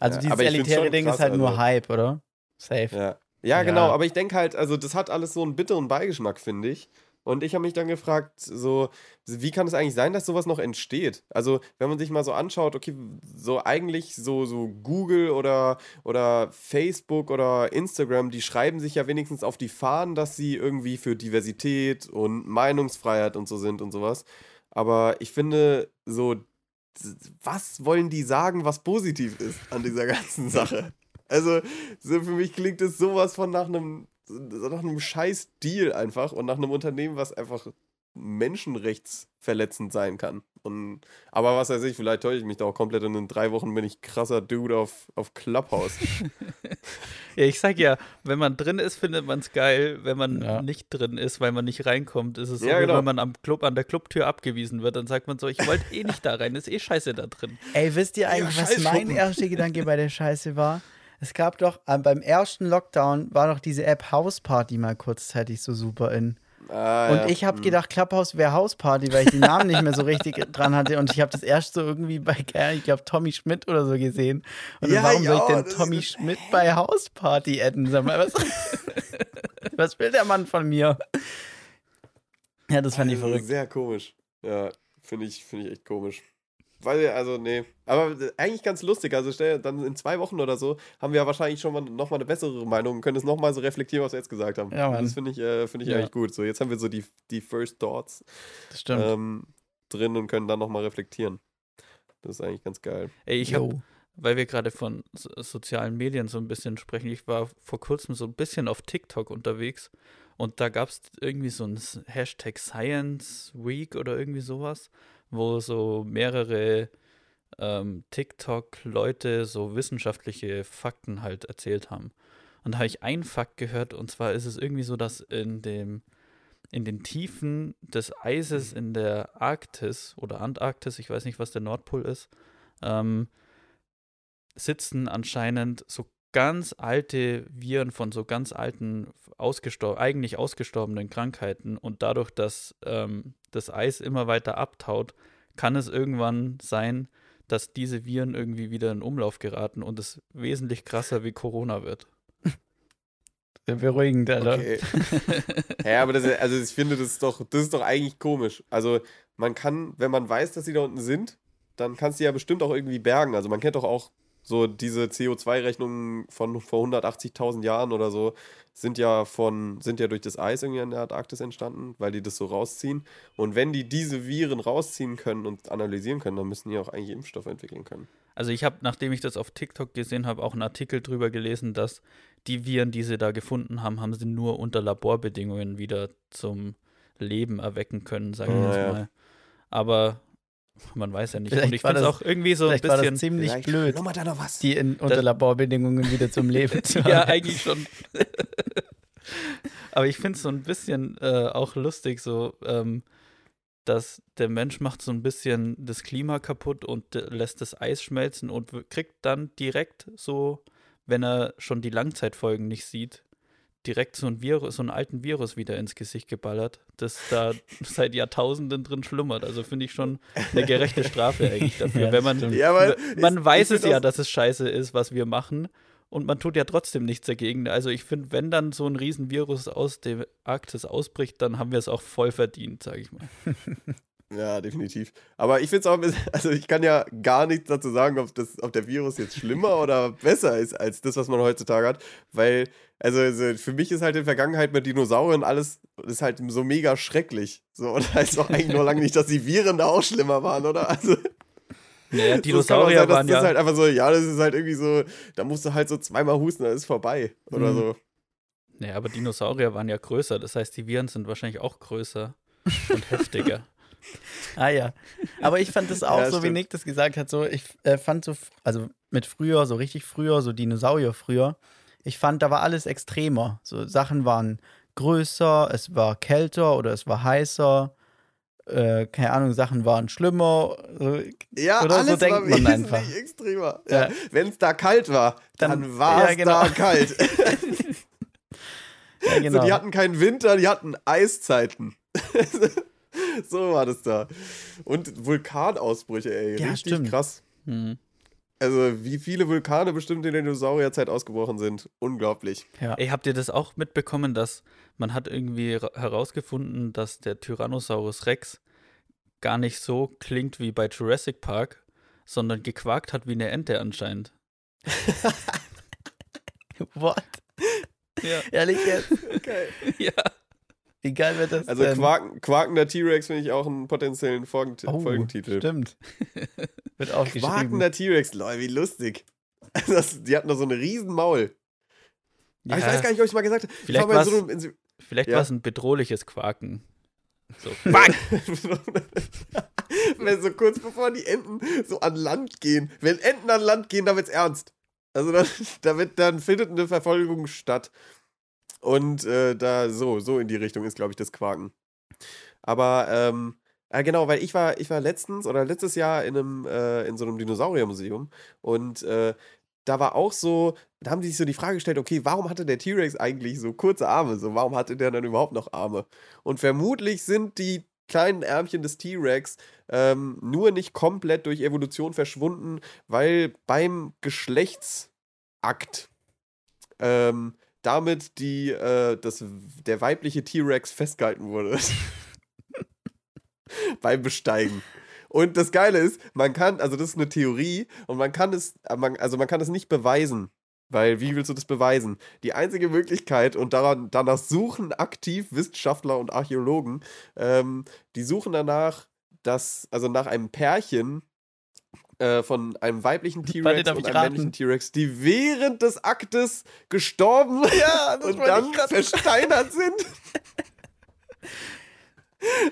Also Ja, dieses elitäre Ding krass, ist halt nur also- Hype, oder? Safe. Ja. Ja, Ja. genau, aber ich denke halt, also das hat alles so einen bitteren Beigeschmack, finde ich. Und ich habe mich dann gefragt, so, wie kann es eigentlich sein, dass sowas noch entsteht? Also, wenn man sich mal so anschaut, okay, so eigentlich so, so Google oder, oder Facebook oder Instagram, die schreiben sich ja wenigstens auf die Fahnen, dass sie irgendwie für Diversität und Meinungsfreiheit und so sind und sowas. Aber ich finde, so, was wollen die sagen, was positiv ist an dieser ganzen Sache? Also, so für mich klingt es sowas von nach einem, nach einem scheiß Deal einfach und nach einem Unternehmen, was einfach menschenrechtsverletzend sein kann. Und, aber was weiß ich, vielleicht täusche ich mich da auch komplett und in drei Wochen bin ich krasser Dude auf, auf Clubhouse. Ja, ich sag ja, wenn man drin ist, findet man es geil. Wenn man Ja. nicht drin ist, weil man nicht reinkommt, ist es so, Ja, wie genau. wenn man am Club, an der Clubtür abgewiesen wird. Dann sagt man so, ich wollte eh nicht da rein, ist eh scheiße da drin. Ey, wisst ihr eigentlich, was mein erster Gedanke bei der Scheiße war? Es gab doch, äh, beim ersten Lockdown war doch diese App Hausparty mal kurzzeitig so super in. Ah, Und ja. ich habe Hm. gedacht, Clubhouse wäre Hausparty, weil ich den Namen nicht mehr so richtig dran hatte. Und ich habe das erst so irgendwie bei, ich glaube, Tommy Schmidt oder so gesehen. Und Ja, warum soll ich denn Tommy Schmidt bei Hausparty adden? Sag mal, was, was will der Mann von mir? Ja, das fand ich Also, verrückt. Sehr komisch. Ja, finde ich, finde ich echt komisch. Weil, also, nee. Aber eigentlich ganz lustig. Also, stell, dann in zwei Wochen oder so haben wir ja wahrscheinlich schon mal nochmal eine bessere Meinung und können es nochmal so reflektieren, was wir jetzt gesagt haben. Ja, Mann. Das finde ich, äh, finde ich Ja. eigentlich gut. So, jetzt haben wir so die, die First Thoughts Das stimmt. ähm, drin und können dann nochmal reflektieren. Das ist eigentlich ganz geil. Ey, ich habe weil wir gerade von so, sozialen Medien so ein bisschen sprechen, ich war vor kurzem so ein bisschen auf TikTok unterwegs und da gab es irgendwie so ein Hashtag Science Week oder irgendwie sowas, wo so mehrere ähm, TikTok-Leute so wissenschaftliche Fakten halt erzählt haben. Und da habe ich einen Fakt gehört und zwar ist es irgendwie so, dass in dem in den Tiefen des Eises in der Arktis oder Antarktis, ich weiß nicht, was der Nordpol ist, ähm, sitzen anscheinend so ganz alte Viren von so ganz alten, ausgestor eigentlich ausgestorbenen Krankheiten und dadurch, dass ähm, das Eis immer weiter abtaut, kann es irgendwann sein, dass diese Viren irgendwie wieder in Umlauf geraten und es wesentlich krasser wie Corona wird. Sehr beruhigend, Alter. Okay. ja, aber das, ist- also ich finde, das ist doch, das ist doch eigentlich komisch. Also man kann, wenn man weiß, dass sie da unten sind, dann kannst du ja bestimmt auch irgendwie bergen. Also man kennt doch auch so diese CO2-Rechnungen von vor 180.000 Jahren oder so, sind ja von, sind ja durch das Eis irgendwie in der Antarktis entstanden, weil die das so rausziehen. Und wenn die diese Viren rausziehen können und analysieren können, dann müssen die auch eigentlich Impfstoffe entwickeln können. Also ich habe, nachdem ich das auf TikTok gesehen habe, auch einen Artikel drüber gelesen, dass die Viren, die sie da gefunden haben, haben sie nur unter Laborbedingungen wieder zum Leben erwecken können, sagen wir jetzt ja. mal. Aber man weiß ja nicht. Vielleicht Und ich war finde es das- auch irgendwie so ein Vielleicht war das bisschen. ziemlich Vielleicht blöd, da noch was. die in, unter Das- Laborbedingungen wieder zum Leben zu haben. ja, eigentlich schon. Aber ich finde es so ein bisschen äh, auch lustig, so, ähm, dass der Mensch macht so ein bisschen das Klima kaputt und äh, lässt das Eis schmelzen und kriegt dann direkt so, wenn er schon die Langzeitfolgen nicht sieht, direkt so ein Virus, so einen alten Virus wieder ins Gesicht geballert, das da seit Jahrtausenden drin schlummert. Also finde ich schon eine gerechte Strafe eigentlich dafür. Wenn man. Ja, man ich- weiß es ja, dass es scheiße ist, was wir machen. Und man tut ja trotzdem nichts dagegen. Also ich finde, wenn dann so ein Riesenvirus aus der Arktis ausbricht, dann haben wir es auch voll verdient, sage ich mal. Ja, definitiv. Aber ich finde es auch bisschen, also ich kann ja gar nichts dazu sagen, ob, das, ob der Virus jetzt schlimmer oder besser ist als das, was man heutzutage hat. Weil, also, also für mich ist halt in der Vergangenheit mit Dinosauriern alles ist halt so mega schrecklich. So, und da ist auch eigentlich nur lange nicht, dass die Viren da auch schlimmer waren, oder? Also, Naja, das Dinosaurier sein, waren das ja. halt einfach so, ja, das ist halt irgendwie so, da musst du halt so zweimal husten, dann ist vorbei. Oder Mhm. so. naja, aber Dinosaurier waren ja größer. Das heißt, die Viren sind wahrscheinlich auch größer und heftiger. Ah ja. Aber ich fand das auch Ja, so, wie stimmt. Nick das gesagt hat, so, ich äh, fand so, also mit früher, so richtig früher, so Dinosaurier früher, ich fand, da war alles extremer. So Sachen waren größer, es war kälter oder es war heißer. Äh, keine Ahnung, Sachen waren schlimmer. So, Ja, Oder so alles denkt war man einfach. extremer. Ja. Ja. Wenn es da kalt war, dann, Dann- war es genau. da kalt. ja, genau. So, die hatten keinen Winter, die hatten Eiszeiten. so war das da. Und Vulkanausbrüche, ey. Ja, Richtig stimmt. krass. Hm. Also, wie viele Vulkane bestimmt in der Dinosaurierzeit ausgebrochen sind. Unglaublich. Ja. Ey, habt ihr das auch mitbekommen, dass man hat irgendwie ra- herausgefunden, dass der Tyrannosaurus Rex gar nicht so klingt wie bei Jurassic Park, sondern gequakt hat wie eine Ente anscheinend. What? Ja. Ehrlich jetzt? Geil. ja. Wie geil wird das Also, denn? Quaken, quakender T-Rex finde ich auch einen potenziellen Folgent oh, Folgentitel. Stimmt. wird aufgeschrieben. Quakender T-Rex, lol, wie lustig. Das, die hatten doch so eine riesen Maul. Aber ich weiß gar nicht, ob ich mal gesagt habe. Ich Vielleicht war so Vielleicht Ja. es ein bedrohliches Quaken. So. wenn so kurz bevor die Enten so an Land gehen. Wenn Enten an Land gehen, dann wird's ernst. Also dann, da wird, dann findet eine Verfolgung statt. Und äh, da so, so in die Richtung ist, glaube ich, das Quaken. Aber ähm, ja, genau, weil ich war, ich war letztens oder letztes Jahr in einem, äh, in so einem Dinosauriermuseum und äh, da war auch so, da haben die sich so die Frage gestellt, okay, warum hatte der T-Rex eigentlich so kurze Arme? So, warum hatte der dann überhaupt noch Arme? Und vermutlich sind die kleinen Ärmchen des T-Rex ähm, nur nicht komplett durch Evolution verschwunden, weil beim Geschlechtsakt ähm, damit die, äh, das, der weibliche T-Rex festgehalten wurde. beim Besteigen. Und das Geile ist, man kann, also das ist eine Theorie und man kann es, äh, man, also man kann es nicht beweisen. Weil, wie willst du das beweisen? Die einzige Möglichkeit, und daran, danach suchen aktiv Wissenschaftler und Archäologen, ähm, die suchen danach, dass, also nach einem Pärchen äh, von einem weiblichen T-Rex und einem raten? männlichen T-Rex, die während des Aktes gestorben Ja, und dann versteinert sind.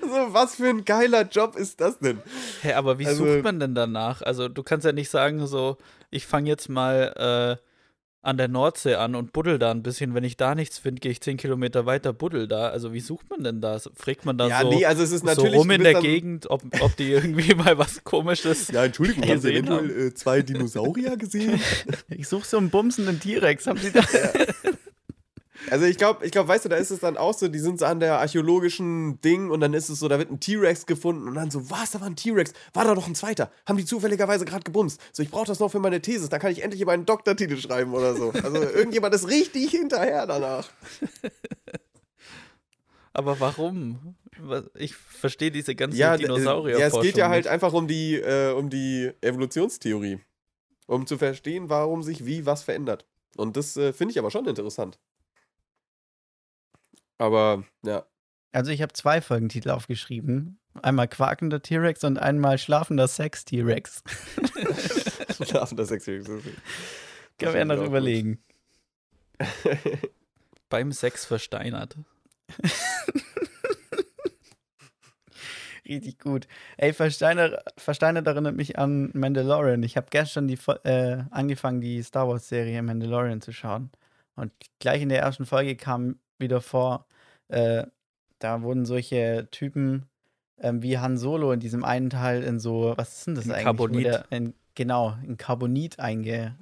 so, was für ein geiler Job ist das denn? Hä, aber wie Also- sucht man denn danach? Also du kannst ja nicht sagen so, ich fange jetzt mal äh, an der Nordsee an und buddel da ein bisschen. Wenn ich da nichts finde, gehe ich zehn Kilometer weiter, buddel da. Also wie sucht man denn das? Fragt man da ja, so, nee, also es ist so rum in der Gegend, ob, ob die irgendwie mal was komisches Ja, Entschuldigung, haben Sie eventuell, äh, zwei Dinosaurier gesehen? Ich suche so einen bumsenden T-Rex. Haben Sie da? Also ich glaube, ich glaube, weißt du, da ist es dann auch so, die sind so an der archäologischen Ding und dann ist es so, da wird ein T-Rex gefunden und dann so, was, da war ein T-Rex, war da noch ein zweiter? Haben die zufälligerweise gerade gebumst? So, ich brauche das noch für meine Thesis, dann kann ich endlich meinen Doktortitel schreiben oder so. Also irgendjemand ist richtig hinterher danach. Aber warum? Ich verstehe diese ganze Ja, dinosaurier äh, ja, es geht ja halt einfach um die, äh, um die Evolutionstheorie. Um zu verstehen, warum sich wie was verändert. Und das äh, finde ich aber schon interessant. Aber, ja. Also ich habe zwei Folgentitel aufgeschrieben. Einmal quakender T-Rex und einmal schlafender Sex-T-Rex. Schlafender Sexualität. Können wir ja noch überlegen. beim Sex versteinert. Richtig gut. Ey, Versteiner, Versteinert erinnert mich an Mandalorian. Ich habe gestern die, äh, angefangen, die Star Wars-Serie Mandalorian zu schauen. Und gleich in der ersten Folge kam wieder vor, äh, da wurden solche Typen ähm, wie Han Solo in diesem einen Teil in so, was ist denn das In eigentlich? Carbonit. Der In, genau, in Carbonit einge,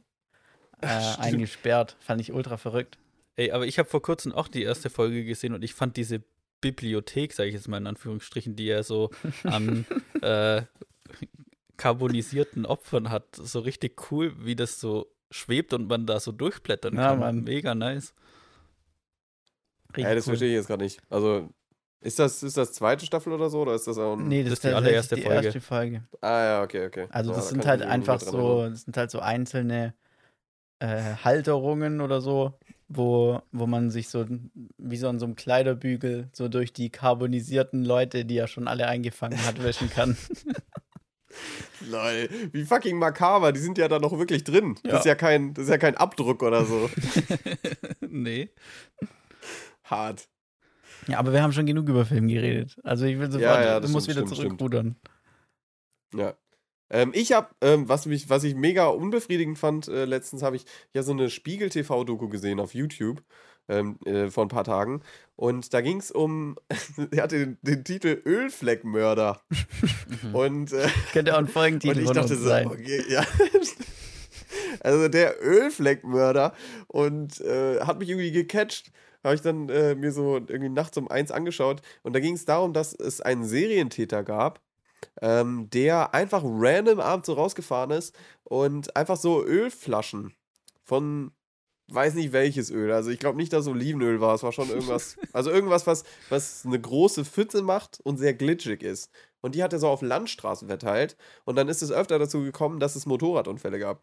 äh, eingesperrt. Fand ich ultra verrückt. Ey, aber ich habe vor kurzem auch die erste Folge gesehen und ich fand diese Bibliothek, sage ich jetzt mal in Anführungsstrichen, die er so an äh, carbonisierten Opfern hat, so richtig cool, wie das so schwebt und man da so durchblättern Ja, kann. Mann. Mega nice. Richtig Ja, das cool. verstehe ich jetzt gerade nicht. Also, ist das, ist das zweite Staffel oder so? Oder ist das auch ein. Nee, das, Das ist die allererste die Folge. erste Folge. Ah, ja, okay, okay. Also ja, das da sind halt einfach so, das sind halt so einzelne äh, Halterungen oder so, wo, wo man sich so wie so an so einem Kleiderbügel so durch die carbonisierten Leute, die er schon alle eingefangen hat, wischen kann. Lol, wie fucking makaber, die sind ja da noch wirklich drin. Ja. Das, ist ja kein, das ist ja kein Abdruck oder so. nee. Hart. ja, aber wir haben schon genug über Film geredet. Also ich will sofort, Ja, ja, du musst stimmt, wieder stimmt, zurückrudern. Ja. Ähm, ich habe, ähm, was, mich, was ich mega unbefriedigend fand, äh, letztens habe ich ja so eine Spiegel-TV-Doku gesehen auf YouTube ähm, äh, vor ein paar Tagen. Und da ging es um, er hatte den, den Titel Ölfleckmörder. Und äh, Könnte auch ein Folgentitel Und ich dachte so, sein. okay, ja. Also der Ölfleckmörder und äh, hat mich irgendwie gecatcht. Habe ich dann äh, mir so irgendwie nachts um eins angeschaut. Und da ging es darum, dass es einen Serientäter gab, ähm, der einfach random abends so rausgefahren ist und einfach so Ölflaschen von weiß nicht welches Öl. Also ich glaube nicht, dass es Olivenöl war. Es war schon irgendwas, also irgendwas, was, was eine große Pfütze macht und sehr glitschig ist. Und die hat er so auf Landstraßen verteilt. Und dann ist es öfter dazu gekommen, dass es Motorradunfälle gab.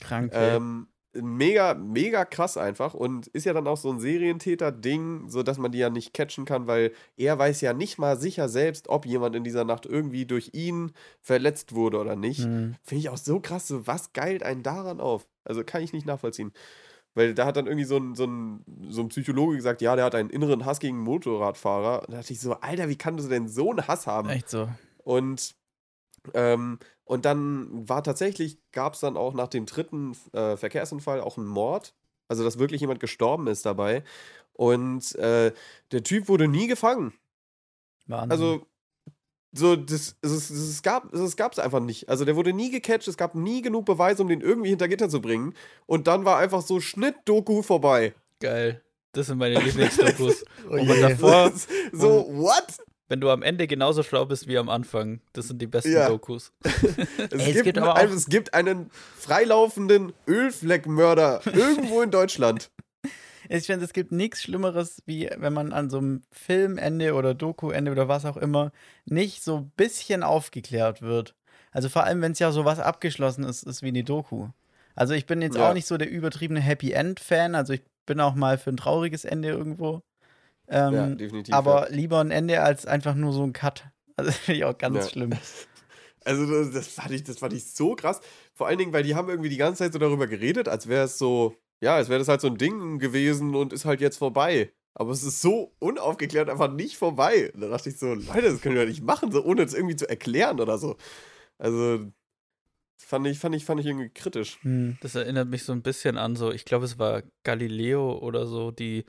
Krank. Ähm, mega, mega krass einfach und ist ja dann auch so ein Serientäter-Ding, so dass man die ja nicht catchen kann, weil er weiß ja nicht mal sicher selbst, ob jemand in dieser Nacht irgendwie durch ihn verletzt wurde oder nicht. Hm. Finde ich auch so krass, so was geilt einen daran auf? Also kann ich nicht nachvollziehen. Weil da hat dann irgendwie so ein, so, ein, so ein Psychologe gesagt, ja, der hat einen inneren Hass gegen Motorradfahrer. Und da dachte ich so, Alter, wie kannst du denn so einen Hass haben? Echt so. Und, ähm, und dann war tatsächlich, gab es dann auch nach dem dritten äh, Verkehrsunfall auch einen Mord. Also, dass wirklich jemand gestorben ist dabei. Und äh, der Typ wurde nie gefangen. Wahnsinn. Also, so, das, es, es, gab es gab's einfach nicht. Also, der wurde nie gecatcht, es gab nie genug Beweise, um den irgendwie hinter Gitter zu bringen. Und dann war einfach so Schnitt-Doku vorbei. Geil. Das sind meine Lieblingsdokus. Oh je. davor, so, what? Wenn du am Ende genauso schlau bist wie am Anfang. Das sind die besten Ja. Dokus. Es, es gibt, gibt aber ein, auch- es gibt einen freilaufenden Ölfleckmörder irgendwo in Deutschland. Ich finde, es gibt nichts Schlimmeres, wie wenn man an so einem Filmende oder Dokuende oder was auch immer nicht so ein bisschen aufgeklärt wird. Also vor allem, wenn es ja so was abgeschlossen ist, ist wie eine Doku. Also ich bin jetzt Ja. auch nicht so der übertriebene Happy End-Fan. Also ich bin auch mal für ein trauriges Ende irgendwo. Ähm, ja, definitiv. aber ja. lieber ein Ende als einfach nur so ein Cut. Also das finde ich auch ganz Ja. schlimm. Also das, das, fand ich, das fand ich so krass. Vor allen Dingen, weil die haben irgendwie die ganze Zeit so darüber geredet, als wäre es so, ja, als wäre das halt so ein Ding gewesen und ist halt jetzt vorbei. Aber es ist so unaufgeklärt einfach nicht vorbei. Und da dachte ich so, Leute, das können wir doch nicht machen, so ohne es irgendwie zu erklären oder so. Also, das fand ich, fand ich, fand ich irgendwie kritisch. Hm. Das erinnert mich so ein bisschen an so, ich glaube, es war Galileo oder so, die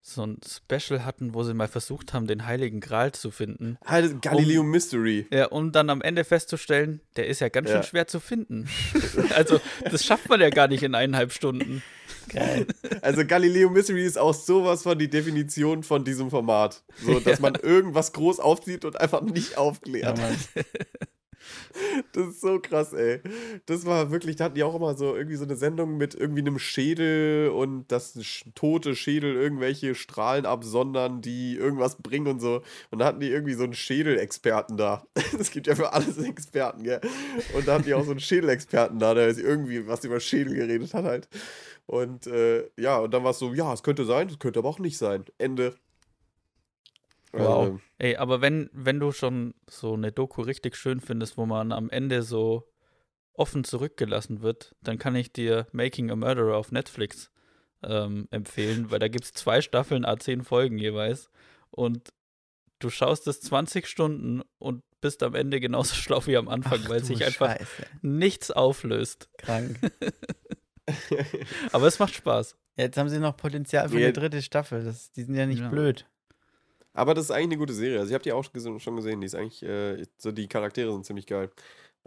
so ein Special hatten, wo sie mal versucht haben, den Heiligen Gral zu finden. Halt Galileo Mystery. Ja, um dann am Ende festzustellen, der ist ja ganz Ja. schön schwer zu finden. also, das schafft man ja gar nicht in eineinhalb Stunden. Geil. Also Galileo Mystery ist auch sowas von die Definition von diesem Format. So, dass man irgendwas groß aufzieht und einfach nicht Ja, aufklärt. Mann. Das ist so krass, ey. Das war wirklich, da hatten die auch immer so irgendwie so eine Sendung mit irgendwie einem Schädel und dass tote Schädel irgendwelche Strahlen absondern, die irgendwas bringen und so. Und da hatten die irgendwie so einen Schädelexperten da. Es gibt ja für alles Experten, gell? Und da hatten die auch so einen Schädelexperten da, der irgendwie was über Schädel geredet hat halt. Und äh, ja, und dann war es so, ja, es könnte sein, es könnte aber auch nicht sein. Ende. Wow. Also, Ey, aber wenn, wenn du schon so eine Doku richtig schön findest, wo man am Ende so offen zurückgelassen wird, dann kann ich dir Making a Murderer auf Netflix ähm, empfehlen, weil da gibt es zwei Staffeln, A10 Folgen jeweils. Und du schaust es 20 Stunden und bist am Ende genauso schlau wie am Anfang, Ach weil sich einfach Scheiße. nichts auflöst. Krank. Aber es macht Spaß. Jetzt haben sie noch Potenzial für Ja. eine dritte Staffel. Das, die sind ja nicht Ja. blöd. Aber das ist eigentlich eine gute Serie. Also ich habe die auch schon gesehen. Die ist eigentlich, äh, so die Charaktere sind ziemlich geil.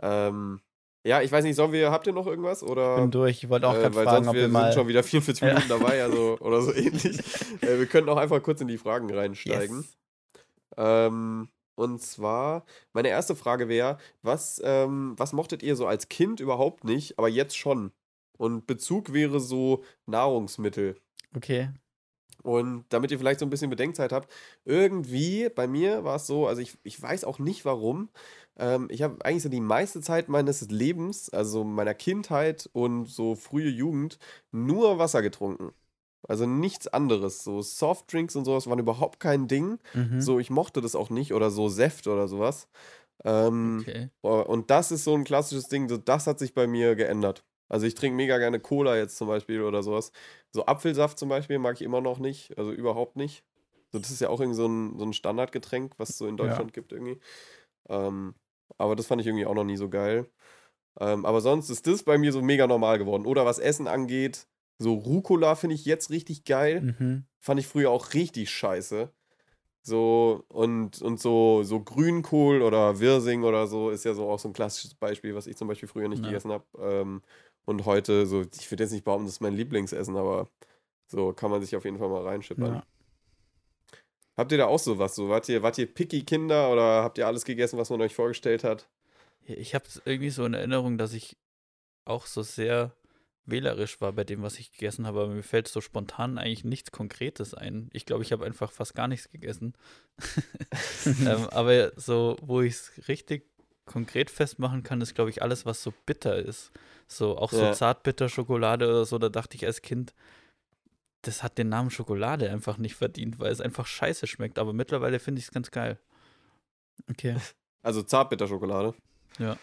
Ähm, ja, ich weiß nicht, sollen wir, habt ihr noch irgendwas? Oder? Bin durch. Ich wollte auch äh, gerade fragen, sonst ob wir wir sind schon wieder 44 Ja. Minuten dabei, also oder so ähnlich. äh, wir könnten auch einfach kurz in die Fragen reinsteigen. Yes. Ähm, und zwar, meine erste Frage wäre, was, ähm, was mochtet ihr so als Kind überhaupt nicht, aber jetzt schon? Und Bezug wäre so Nahrungsmittel. Okay. Und damit ihr vielleicht so ein bisschen Bedenkzeit habt, irgendwie bei mir war es so, also ich, ich weiß auch nicht warum. Ähm, ich habe eigentlich so die meiste Zeit meines Lebens, also meiner Kindheit und so frühe Jugend, nur Wasser getrunken. Also nichts anderes. So Softdrinks und sowas waren überhaupt kein Ding. Mhm. So, ich mochte das auch nicht oder so Säft oder sowas. Ähm, Okay. Und das ist so ein klassisches Ding, so das hat sich bei mir geändert. Also ich trinke mega gerne Cola jetzt zum Beispiel oder sowas. So Apfelsaft zum Beispiel mag ich immer noch nicht, also überhaupt nicht. So, das ist ja auch irgendwie so ein, so ein Standardgetränk, was es so in Ja. Deutschland gibt irgendwie. Ähm, aber das fand ich irgendwie auch noch nie so geil. Ähm, aber sonst ist das bei mir so mega normal geworden. Oder was Essen angeht, so Rucola finde ich jetzt richtig geil. Mhm. Fand ich früher auch richtig scheiße. So, und, und so, so Grünkohl oder Wirsing oder so ist ja so auch so ein klassisches Beispiel, was ich zum Beispiel früher nicht Ja. gegessen habe. Ähm, und heute, so, ich würde jetzt nicht behaupten, das ist mein Lieblingsessen, aber so kann man sich auf jeden Fall mal reinschippern. Ja. Habt ihr da auch sowas? So, wart ihr, wart ihr picky Kinder oder habt ihr alles gegessen, was man euch vorgestellt hat? Ich habe irgendwie so in Erinnerung, dass ich auch so sehr wählerisch war bei dem, was ich gegessen habe, aber mir fällt so spontan eigentlich nichts Konkretes ein. Ich glaube, ich habe einfach fast gar nichts gegessen. ähm, aber so, wo ich es richtig konkret festmachen kann, ist, glaube ich, alles, was so bitter ist. So, auch so Ja. Zartbitterschokolade oder so, da dachte ich als Kind, das hat den Namen Schokolade einfach nicht verdient, weil es einfach scheiße schmeckt. Aber mittlerweile finde ich es ganz geil. Okay. Also Zartbitterschokolade. Ja.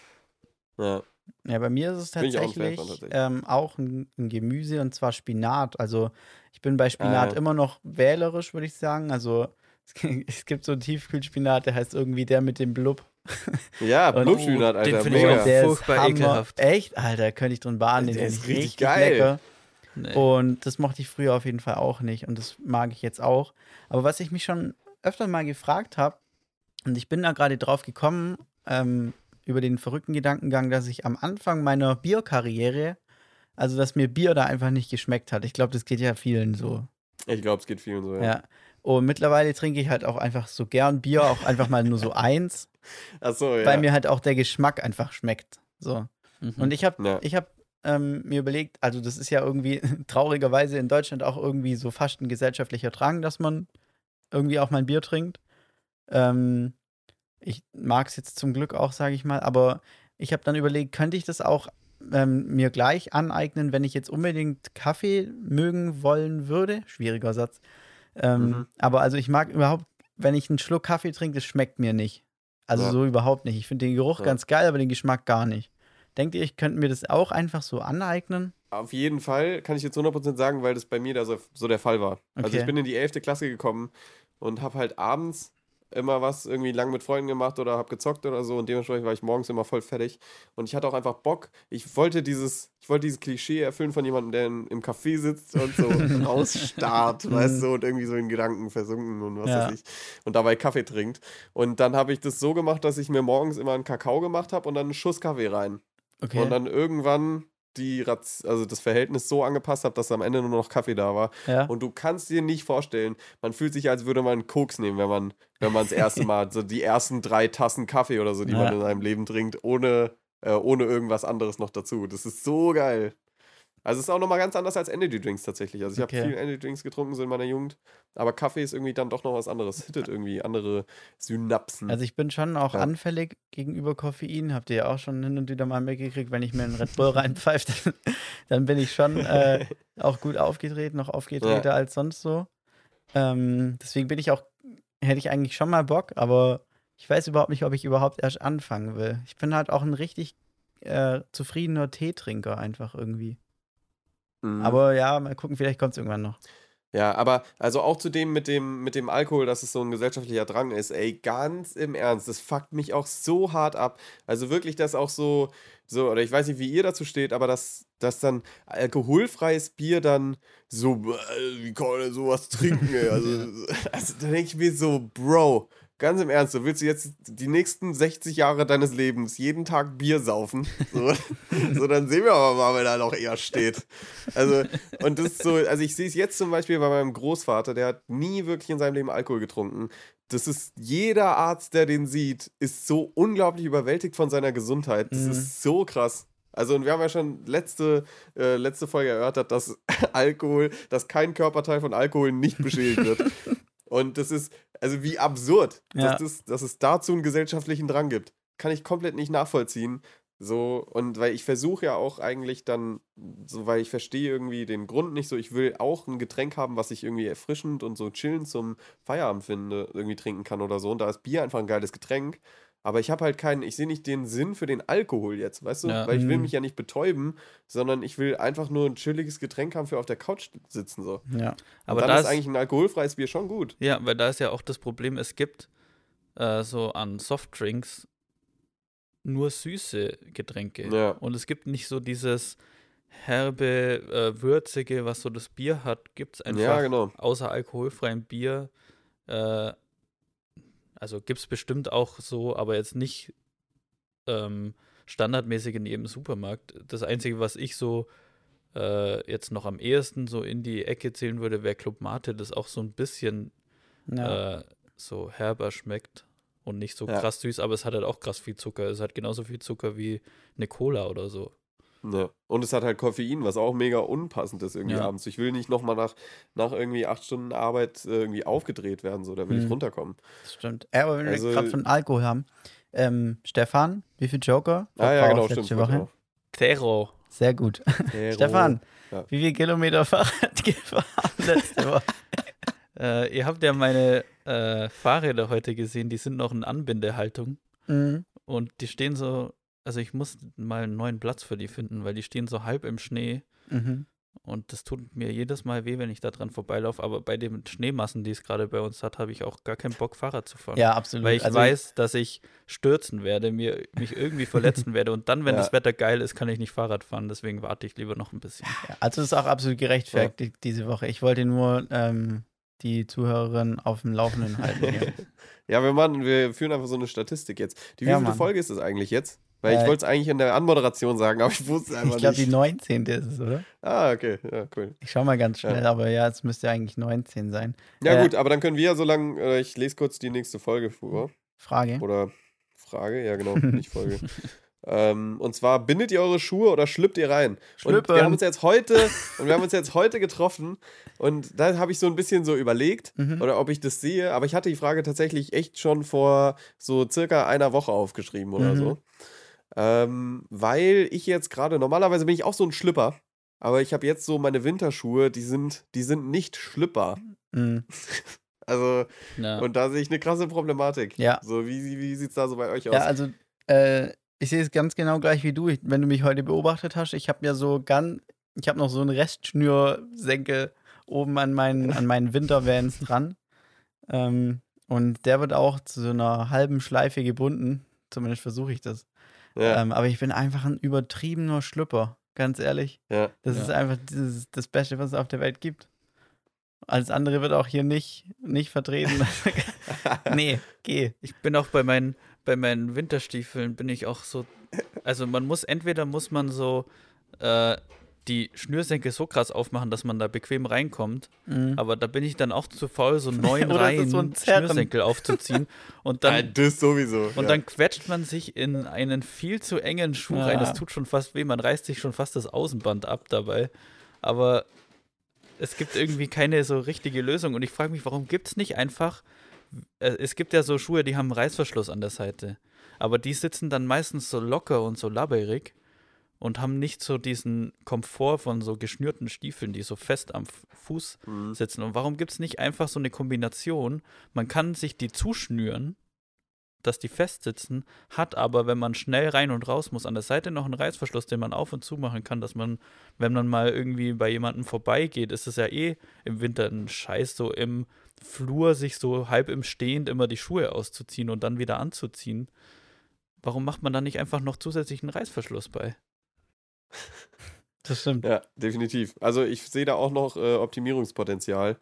Ja. Ja, bei mir ist es Bin ich auch tatsächlich, von, tatsächlich. ähm, auch ein, ein Gemüse und zwar Spinat. Also ich bin bei Spinat Ah. immer noch wählerisch, würde ich sagen. Also es, gi- es gibt so einen Tiefkühlspinat, der heißt irgendwie der mit dem Blub. Ja, Blubspinat, Oh, den Alter. finde ich auch der furchtbar ekelhaft. Echt? Alter, könnte ich drin baden. Den Der ist ich richtig richtig geil. lecker. Nee. Und das mochte ich früher auf jeden Fall auch nicht. Und das mag ich jetzt auch. Aber was ich mich schon öfter mal gefragt habe, und ich bin da gerade drauf gekommen, ähm, über den verrückten Gedankengang, dass ich am Anfang meiner Bierkarriere, also dass mir Bier da einfach nicht geschmeckt hat. Ich glaube, das geht ja vielen so. Ich glaube, es geht vielen so, ja. Ja. Und mittlerweile trinke ich halt auch einfach so gern Bier, auch einfach mal nur so eins, Achso, ja. weil mir halt auch der Geschmack einfach schmeckt. So. Mhm. Und ich habe Ja. ich hab, ähm, mir überlegt, also das ist ja irgendwie traurigerweise in Deutschland auch irgendwie so fast ein gesellschaftlicher Drang, dass man irgendwie auch mal ein Bier trinkt. Ähm, ich mag es jetzt zum Glück auch, sage ich mal, aber ich habe dann überlegt, könnte ich das auch ähm, mir gleich aneignen, wenn ich jetzt unbedingt Kaffee mögen wollen würde? Schwieriger Satz. Ähm, Mhm. Aber also ich mag überhaupt, wenn ich einen Schluck Kaffee trinke, das schmeckt mir nicht. Also Ja. so überhaupt nicht. Ich finde den Geruch Ja. ganz geil, aber den Geschmack gar nicht. Denkt ihr, ich könnte mir das auch einfach so aneignen? Auf jeden Fall kann ich jetzt 100% sagen, weil das bei mir da so, so der Fall war. Also Okay. ich bin in die 11. Klasse gekommen und habe halt abends immer was irgendwie lang mit Freunden gemacht oder habe gezockt oder so und dementsprechend war ich morgens immer voll fertig und ich hatte auch einfach Bock. Ich wollte dieses, ich wollte dieses Klischee erfüllen von jemandem, der in, im Café sitzt und so rausstarrt, weißt du, und irgendwie so in Gedanken versunken und was Ja. weiß ich und dabei Kaffee trinkt. Und dann habe ich das so gemacht, dass ich mir morgens immer einen Kakao gemacht habe und dann einen Schuss Kaffee rein. Okay. Und dann irgendwann die also das Verhältnis so angepasst habe, dass am Ende nur noch Kaffee da war. ja. Und du kannst dir nicht vorstellen, man fühlt sich, als würde man Koks nehmen, wenn man, wenn man das erste Mal so die ersten drei Tassen Kaffee oder so, die Ja. man in seinem Leben trinkt, ohne, äh, ohne irgendwas anderes noch dazu. Das ist so geil. Also es ist auch nochmal ganz anders als Energy Drinks tatsächlich. Also ich Okay. habe viel Energy Drinks getrunken so in meiner Jugend, aber Kaffee ist irgendwie dann doch noch was anderes. Hittet irgendwie andere Synapsen. Also ich bin schon auch Ja. anfällig gegenüber Koffein. Habt ihr ja auch schon hin und wieder mal mitgekriegt, wenn ich mir einen Red Bull reinpfeife, dann, dann bin ich schon äh, auch gut aufgedreht, noch aufgedrehter als sonst so. Ähm, deswegen bin ich auch, hätte ich eigentlich schon mal Bock, aber ich weiß überhaupt nicht, ob ich überhaupt erst anfangen will. Ich bin halt auch ein richtig äh, zufriedener Teetrinker einfach irgendwie. Mhm. Aber ja, mal gucken, vielleicht kommt es irgendwann noch. Ja, aber also auch zu dem mit dem mit dem Alkohol, dass es so ein gesellschaftlicher Drang ist, ey, ganz im Ernst, das fuckt mich auch so hart ab. Also wirklich, dass auch so so oder ich weiß nicht, wie ihr dazu steht, aber dass dass dann alkoholfreies Bier dann so äh, wie kann man denn sowas trinken, ey? Also, also da denke ich mir so, Bro, ganz im Ernst, du willst du jetzt die nächsten 60 Jahre deines Lebens jeden Tag Bier saufen? So, so dann sehen wir aber mal, wer da noch eher steht. Also, und das ist so, also ich sehe es jetzt zum Beispiel bei meinem Großvater, der hat nie wirklich in seinem Leben Alkohol getrunken. Das ist, jeder Arzt, der den sieht, ist so unglaublich überwältigt von seiner Gesundheit. Das Mhm. ist so krass. Also, und wir haben ja schon letzte, äh, letzte Folge erörtert, dass Alkohol, dass kein Körperteil von Alkohol nicht beschädigt wird. Und das ist, also wie absurd, Ja. dass, das, dass es dazu einen gesellschaftlichen Drang gibt. Kann ich komplett nicht nachvollziehen. So, und weil ich versuche ja auch eigentlich dann, so weil ich verstehe irgendwie den Grund nicht so, ich will auch ein Getränk haben, was ich irgendwie erfrischend und so chillend zum Feierabend finde, irgendwie trinken kann oder so. Und da ist Bier einfach ein geiles Getränk. Aber ich habe halt keinen, ich sehe nicht den Sinn für den Alkohol jetzt, weißt du? Ja. Weil ich will Mhm. mich ja nicht betäuben, sondern ich will einfach nur ein chilliges Getränk haben für auf der Couch sitzen so. Ja. Aber da ist ist, eigentlich ein alkoholfreies Bier schon gut. ja, weil da ist ja auch das Problem, es gibt äh, so an Softdrinks nur süße Getränke. Ja. Und es gibt nicht so dieses herbe, äh, würzige, was so das Bier hat, gibt es einfach Ja, genau. außer alkoholfreiem Bier. Äh, also gibt es bestimmt auch so, aber jetzt nicht ähm, standardmäßig in jedem Supermarkt. Das Einzige, was ich so äh, jetzt noch am ehesten so in die Ecke zählen würde, wäre Club Mate, das auch so ein bisschen Ja. äh, so herber schmeckt und nicht so Ja. krass süß, aber es hat halt auch krass viel Zucker. Es hat genauso viel Zucker wie eine Cola oder so. Ja. Und es hat halt Koffein, was auch mega unpassend ist irgendwie Ja. abends. Ich will nicht nochmal nach, nach irgendwie acht Stunden Arbeit äh, irgendwie aufgedreht werden, so, da will ich Mhm. runterkommen. Das stimmt. Ja, aber wenn wir Also- gerade von Alkohol haben. Ähm, Stefan, wie viel Joker? Ah ja, genau, stimmt. Woche? Zero. Sehr gut. Hero. Stefan, Ja. wie viel Kilometer Fahrrad gefahren letzte Woche? Äh, ihr habt ja meine äh, Fahrräder heute gesehen, die sind noch in Anbindehaltung Mhm. und die stehen so, also ich muss mal einen neuen Platz für die finden, weil die stehen so halb im Schnee Mhm. und das tut mir jedes Mal weh, wenn ich da dran vorbeilaufe, aber bei den Schneemassen, die es gerade bei uns hat, habe ich auch gar keinen Bock, Fahrrad zu fahren. Ja, absolut. Weil ich Also, weiß, dass ich stürzen werde, mir mich irgendwie verletzen werde und dann, wenn Ja. das Wetter geil ist, kann ich nicht Fahrrad fahren. Deswegen warte ich lieber noch ein bisschen. Ja, also das ist auch absolut gerechtfertigt diese Woche. Ich wollte nur ähm, die Zuhörerin auf dem Laufenden halten. Ja, wir machen, wir führen einfach so eine Statistik jetzt. Die Ja, wievielte Mann. Folge ist es eigentlich jetzt? Weil ich Äh, wollte es eigentlich in der Anmoderation sagen, aber ich wusste es einfach Ich glaube, die nicht. 19. ist es, oder? ah, okay, ja, cool. Ich schau mal ganz Ja. schnell, aber ja, es müsste eigentlich 19 sein. Ja, Äh, gut, aber dann können wir ja so lange, äh, ich lese kurz die nächste Folge vor. Frage. Oder Frage, ja genau, nicht Folge. ähm, und zwar, bindet ihr eure Schuhe oder schlüppt ihr rein? Und Schlüppen. wir haben uns jetzt heute, und wir haben uns jetzt heute getroffen und da habe ich so ein bisschen so überlegt, Mhm. oder ob ich das sehe, aber ich hatte die Frage tatsächlich echt schon vor so circa einer Woche aufgeschrieben oder Mhm. so. Ähm, weil ich jetzt gerade, normalerweise bin ich auch so ein Schlüpper, aber ich habe jetzt so meine Winterschuhe, die sind, die sind nicht Schlüpper. Mhm. Also, Ja. und da sehe ich eine krasse Problematik. Ja. So, wie, wie sieht es da so bei euch aus? Ja, also äh, ich sehe es ganz genau gleich wie du. Ich, wenn du mich heute beobachtet hast, ich habe ja so ganz, ich habe noch so einen Restschnürsenkel oben an meinen, an meinen Wintervans dran. Ähm, und der wird auch zu so einer halben Schleife gebunden. Zumindest versuche ich das. Ja, Ähm, aber ich bin einfach ein übertriebener Schlüpper, ganz ehrlich. ja. Das Ja. ist einfach dieses, das Beste, was es auf der Welt gibt. Alles andere wird auch hier nicht, nicht vertreten. nee, geh. Ich bin auch bei meinen, bei meinen Winterstiefeln bin ich auch so. Also man muss, entweder muss man so äh, die Schnürsenkel so krass aufmachen, dass man da bequem reinkommt. Mhm. Aber da bin ich dann auch zu faul, so neun Reihen so? Schnürsenkel aufzuziehen. Und dann, das sowieso. und ja. dann quetscht man sich in einen viel zu engen Schuh Ja. rein. Das tut schon fast weh. Man reißt sich schon fast das Außenband ab dabei. Aber es gibt irgendwie keine so richtige Lösung. Und ich frage mich, warum gibt es nicht einfach. äh, Es gibt ja so Schuhe, die haben einen Reißverschluss an der Seite. Aber die sitzen dann meistens so locker und so labberig und haben nicht so diesen Komfort von so geschnürten Stiefeln, die so fest am Fuß Mhm. sitzen. Und warum gibt es nicht einfach so eine Kombination? Man kann sich die zuschnüren, dass die fest sitzen, hat aber, wenn man schnell rein und raus muss, an der Seite noch einen Reißverschluss, den man auf und zu machen kann, dass man, wenn man mal irgendwie bei jemandem vorbeigeht, ist es ja eh im Winter ein Scheiß, so im Flur sich so halb im Stehend immer die Schuhe auszuziehen und dann wieder anzuziehen. Warum macht man da nicht einfach noch zusätzlich einen Reißverschluss bei? Das stimmt. Ja, definitiv. Also ich sehe da auch noch äh, Optimierungspotenzial.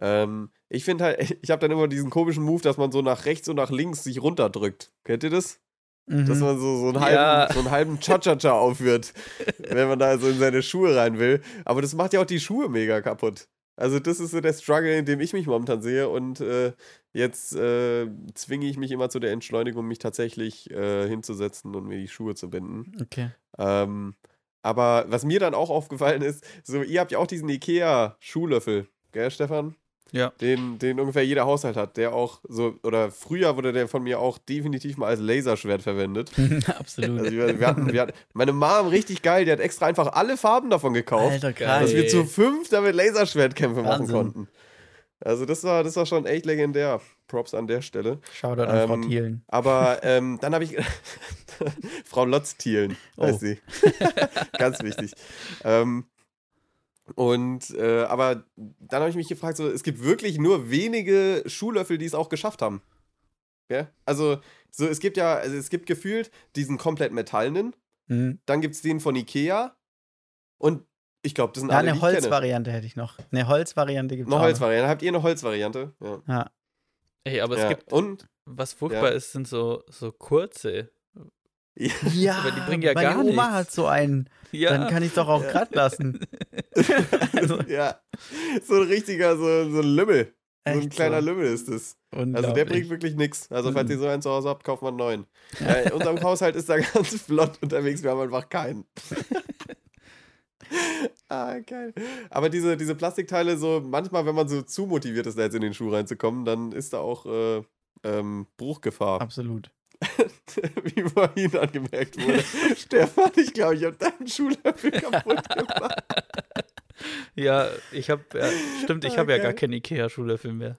Ähm, ich finde halt, ich habe dann immer diesen komischen Move, dass man so nach rechts und nach links sich runterdrückt. Kennt ihr das? Dass Mhm. man so, so, einen, Ja. halben, so einen halben Cha-Cha-Cha aufführt, wenn man da so in seine Schuhe rein will. Aber das macht ja auch die Schuhe mega kaputt. Also das ist so der Struggle, in dem ich mich momentan sehe. Und äh, jetzt äh, zwinge ich mich immer zu der Entschleunigung, mich tatsächlich äh, hinzusetzen und mir die Schuhe zu binden. Okay. Ähm, aber was mir dann auch aufgefallen ist, so ihr habt ja auch diesen Ikea-Schuhlöffel, gell, Stefan? Ja. Den, den ungefähr jeder Haushalt hat, der auch so, oder früher wurde der von mir auch definitiv mal als Laserschwert verwendet. Absolut. Also wir, wir hatten, wir hatten, meine Mom, richtig geil, die hat extra einfach alle Farben davon gekauft, Alter, Geil. dass wir zu fünf damit Laserschwertkämpfe machen Wahnsinn. konnten. Also das war, das war schon echt legendär. Props an der Stelle. Shoutout an Frau Ähm, Thielen. Aber ähm, dann habe ich. Frau Lotz-Thielen, heißt Oh. sie. Ganz wichtig. Ähm, und, äh, aber dann habe ich mich gefragt, so, es gibt wirklich nur wenige Schuhlöffel, die es auch geschafft haben. Ja? Also, so, es gibt ja, also es gibt gefühlt diesen komplett metallenen, Mhm. dann gibt es den von Ikea und ich glaube, das sind Ja, alle, eine die ich kenne. Holzvariante hätte ich noch. Eine Holzvariante gibt es Eine. Holzvariante. Habt ihr eine Holzvariante? Ja. Ja. Ey, aber es ja. gibt, Und was furchtbar Ja. ist, sind so, so kurze. Ja, Aber die bringen ja meine gar Oma nichts. hat so einen. Ja. Dann kann ich doch auch Ja. glatt lassen. Also, ja, so ein richtiger, so, so ein Lümmel. So ein Echt kleiner so. Lümmel ist es. Also der bringt wirklich nichts. Also falls Mhm. ihr so einen zu Hause habt, kauft man einen neuen. Ja, in unserem Haushalt ist da ganz flott unterwegs. Wir haben einfach keinen. ah, geil. Aber diese, diese Plastikteile, so manchmal, wenn man so zu motiviert ist, da jetzt in den Schuh reinzukommen, dann ist da auch äh, ähm, Bruchgefahr. Absolut. Wie vorhin angemerkt wurde. Stefan, ich glaube, ich habe deinen Schuhlöffel kaputt gemacht. Ja, ich habe, ja, stimmt, ich Ah, habe ja gar keinen Ikea-Schuhlöffel mehr.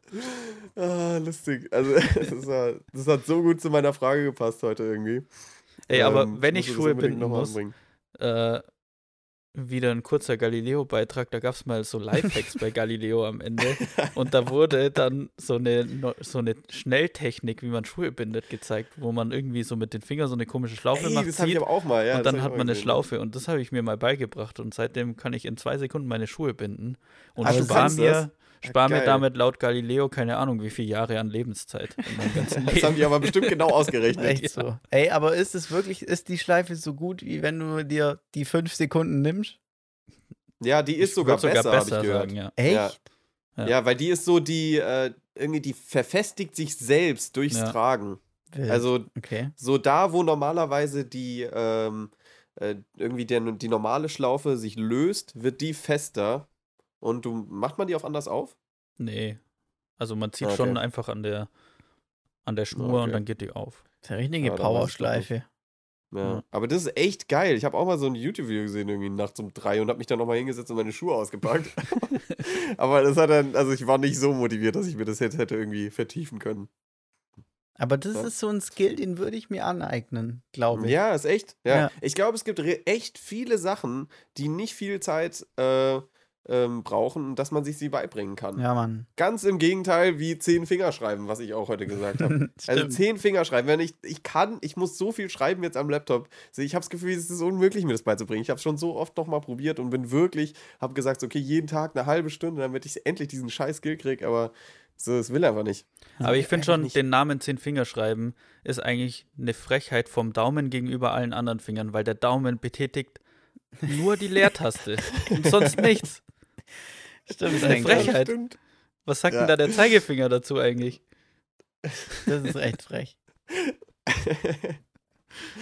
Ah, lustig. Also, das, war, das hat so gut zu meiner Frage gepasst heute irgendwie. Ey, aber Ähm, wenn ich Schuhe binden muss, äh, wieder ein kurzer Galileo-Beitrag, da gab es mal so Lifehacks bei Galileo am Ende und da wurde dann so eine, so eine Schnelltechnik, wie man Schuhe bindet, gezeigt, wo man irgendwie so mit den Fingern so eine komische Schlaufe Ey, macht, das habe ich zieht aber auch mal, ja. und dann hat man eine. Schlaufe und das habe ich mir mal beigebracht und seitdem kann ich in zwei Sekunden meine Schuhe binden und kannst das? mir, spar mir geil. damit laut Galileo keine Ahnung wie viele Jahre an Lebenszeit ganzen Das haben Leben. die aber bestimmt genau ausgerechnet. Echt so. Ey, aber ist es wirklich, ist die Schleife so gut, wie wenn du dir die fünf Sekunden nimmst? Ja, die ist Ich sogar würd besser, habe ich gehört. sagen, ja. Echt? Ja. Ja. Ja. weil die ist so, die, äh, irgendwie, die verfestigt sich selbst durchs Ja. Tragen. Wild. Also okay. so da, wo normalerweise die, ähm, äh, irgendwie der, die normale Schlaufe sich löst, wird die fester. Und du, macht man die auch anders auf? Nee. Also man zieht Okay. schon einfach an der an der Schnur okay. und dann geht die auf. Das ist eine richtige Ja, Powerschleife. Ja. Ja. Aber das ist echt geil. Ich habe auch mal so ein YouTube-Video gesehen, irgendwie nachts um drei und habe mich dann nochmal hingesetzt und meine Schuhe ausgepackt. Aber das hat dann, also ich war nicht so motiviert, dass ich mir das jetzt hätte irgendwie vertiefen können. Aber das Ja. ist so ein Skill, den würde ich mir aneignen, glaube ich. Ja, ist echt. Ja. Ja. Ich glaube, es gibt echt viele Sachen, die nicht viel Zeit äh, ähm, brauchen, dass man sich sie beibringen kann. Ja, Mann. Ganz im Gegenteil wie zehn Fingerschreiben, was ich auch heute gesagt habe. Also zehn Fingerschreiben, wenn ich, ich kann, ich muss so viel schreiben jetzt am Laptop. Also Ich habe das Gefühl, es ist unmöglich, mir das beizubringen. Ich habe es schon so oft nochmal probiert und bin wirklich, habe gesagt, so, okay, jeden Tag eine halbe Stunde, damit ich endlich diesen scheiß Skill kriege, aber so, es will einfach nicht. Aber ich finde schon, nicht. den Namen Zehn Finger schreiben ist eigentlich eine Frechheit vom Daumen gegenüber allen anderen Fingern, weil der Daumen betätigt nur die Leertaste und sonst nichts. Stimmt, ist eine. Frechheit. Stimmt. Was sagt Ja. denn da der Zeigefinger dazu eigentlich? Das ist echt frech.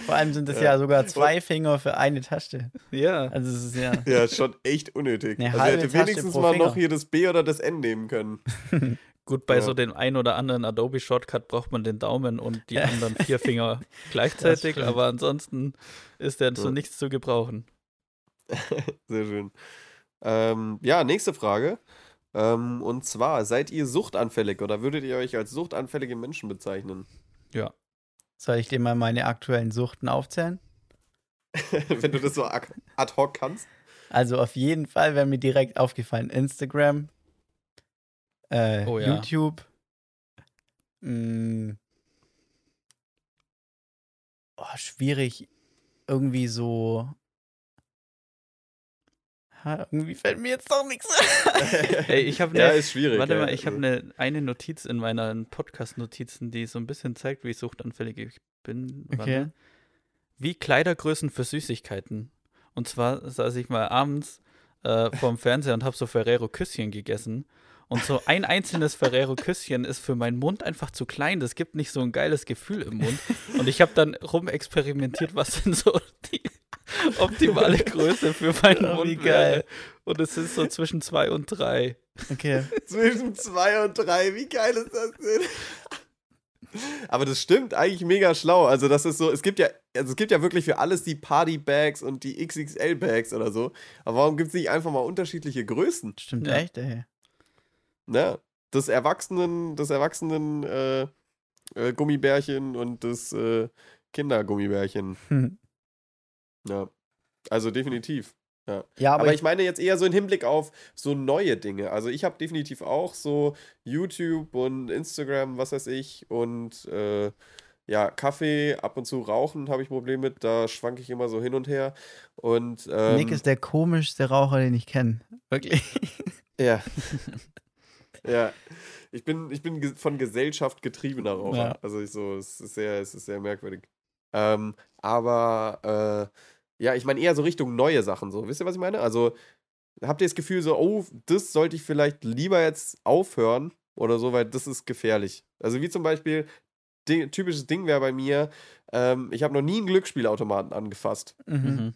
Vor allem sind es ja, sogar zwei Finger für eine Taste. Ja. Also es ist ja. Ja, ist schon echt unnötig. Eine also er halbe hätte Taste wenigstens pro mal Finger. noch hier das B oder das N nehmen können. Gut, bei Ja. so dem ein oder anderen Adobe Shortcut braucht man den Daumen und die anderen vier Finger gleichzeitig, aber ansonsten ist der zu Ja. nichts zu gebrauchen. Sehr schön. Ähm, ja, nächste Frage. Ähm, und zwar, seid ihr suchtanfällig oder würdet ihr euch als suchtanfällige Menschen bezeichnen? Ja. Soll ich dir mal meine aktuellen Suchten aufzählen? Wenn du das so ad hoc kannst. Also auf jeden Fall wäre mir direkt aufgefallen Instagram, äh, Oh ja. YouTube, mh, oh, schwierig, irgendwie so. Irgendwie fällt mir jetzt doch nichts. ein. Ey, ich habe ja, eine, ist schwierig. warte ja. mal, ich habe Also, eine, eine Notiz in meinen Podcast-Notizen, die so ein bisschen zeigt, wie suchtanfällig ich bin. Okay. Wie Kleidergrößen für Süßigkeiten. Und zwar saß ich mal abends äh, vorm Fernseher und habe so Ferrero-Küsschen gegessen. Und so ein einzelnes Ferrero-Küsschen ist für meinen Mund einfach zu klein. Das gibt nicht so ein geiles Gefühl im Mund. Und ich habe dann rumexperimentiert, was denn so die optimale Größe für meinen Oh, wie Mund geil. wäre. Und es ist so zwischen zwei und drei. Okay. Zwischen zwei und drei, wie geil ist das denn? Aber das stimmt eigentlich mega schlau. Also, das ist so, es gibt ja, also es gibt ja wirklich für alles die Party-Bags und die XXL-Bags oder so. Aber warum gibt es nicht einfach mal unterschiedliche Größen? Stimmt Ja. echt, ey. Ne? Das Erwachsenen, das Erwachsenen äh, äh, Gummibärchen und das äh, Kindergummibärchen. Hm. Ja. Also definitiv. Ja, Aber, aber, ich meine jetzt eher so im Hinblick auf so neue Dinge. Also ich habe definitiv auch so YouTube und Instagram, was weiß ich, und äh, ja, Kaffee, ab und zu rauchen habe ich Probleme mit, da schwanke ich immer so hin und her. Und ähm, Nick ist der komischste Raucher, den ich kenne. Wirklich. ja. ja. Ich bin, ich bin von Gesellschaft getriebener Raucher. Ja. Also ich so, es ist sehr, es ist sehr merkwürdig. Ähm, aber äh, ja, ich meine eher so Richtung neue Sachen. So, wisst ihr, was ich meine? Also habt ihr das Gefühl so, oh, das sollte ich vielleicht lieber jetzt aufhören, oder so, weil das ist gefährlich. Also wie zum Beispiel, Ding, typisches Ding wäre bei mir, ähm, ich habe noch nie einen Glücksspielautomaten angefasst. Mhm. Mhm.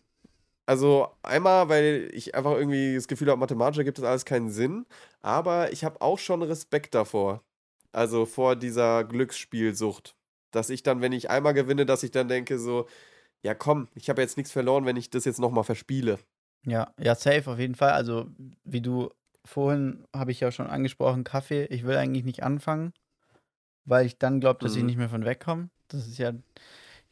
Also einmal, weil ich einfach irgendwie das Gefühl habe, mathematisch ergibt das alles keinen Sinn, aber ich habe auch schon Respekt davor. Also vor dieser Glücksspielsucht. Dass ich dann, wenn ich einmal gewinne, dass ich dann denke so, ja komm, ich habe jetzt nichts verloren, wenn ich das jetzt nochmal verspiele. Ja, ja, safe auf jeden Fall. Also, wie du vorhin habe ich ja schon angesprochen, Kaffee, ich will eigentlich nicht anfangen, weil ich dann glaube, dass ich Mhm. nicht mehr von wegkomme. Das ist ja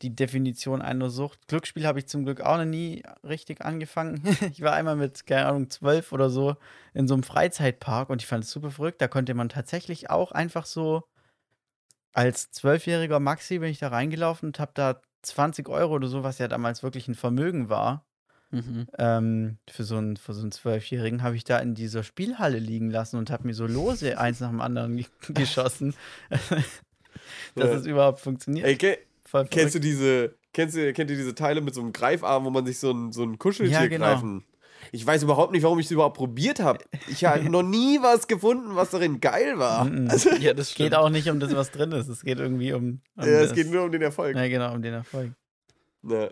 die Definition einer Sucht. Glücksspiel habe ich zum Glück auch noch nie richtig angefangen. ich war einmal mit, keine Ahnung, zwölf oder so in so einem Freizeitpark und ich fand es super verrückt. Da konnte man tatsächlich auch einfach so als zwölfjähriger Maxi bin ich da reingelaufen und habe da 20 Euro oder so, was ja damals wirklich ein Vermögen war, Mhm. ähm, für so einen für so einen Zwölfjährigen habe ich da in dieser Spielhalle liegen lassen und habe mir so Lose eins nach dem anderen ge geschossen, dass Ja. es überhaupt funktioniert. Ey, Voll kennst du diese, kennst du, kennt ihr diese Teile mit so einem Greifarm, wo man sich so ein, so ein Kuscheltier Ja, genau. greifen? Ich weiß überhaupt nicht, warum ich es überhaupt probiert habe. Ich habe noch nie was gefunden, was darin geil war. Also, Ja, das Es geht auch nicht um das, was drin ist. Es geht irgendwie um. um ja, es das- geht nur um den Erfolg. Ja, genau, um den Erfolg. Ja.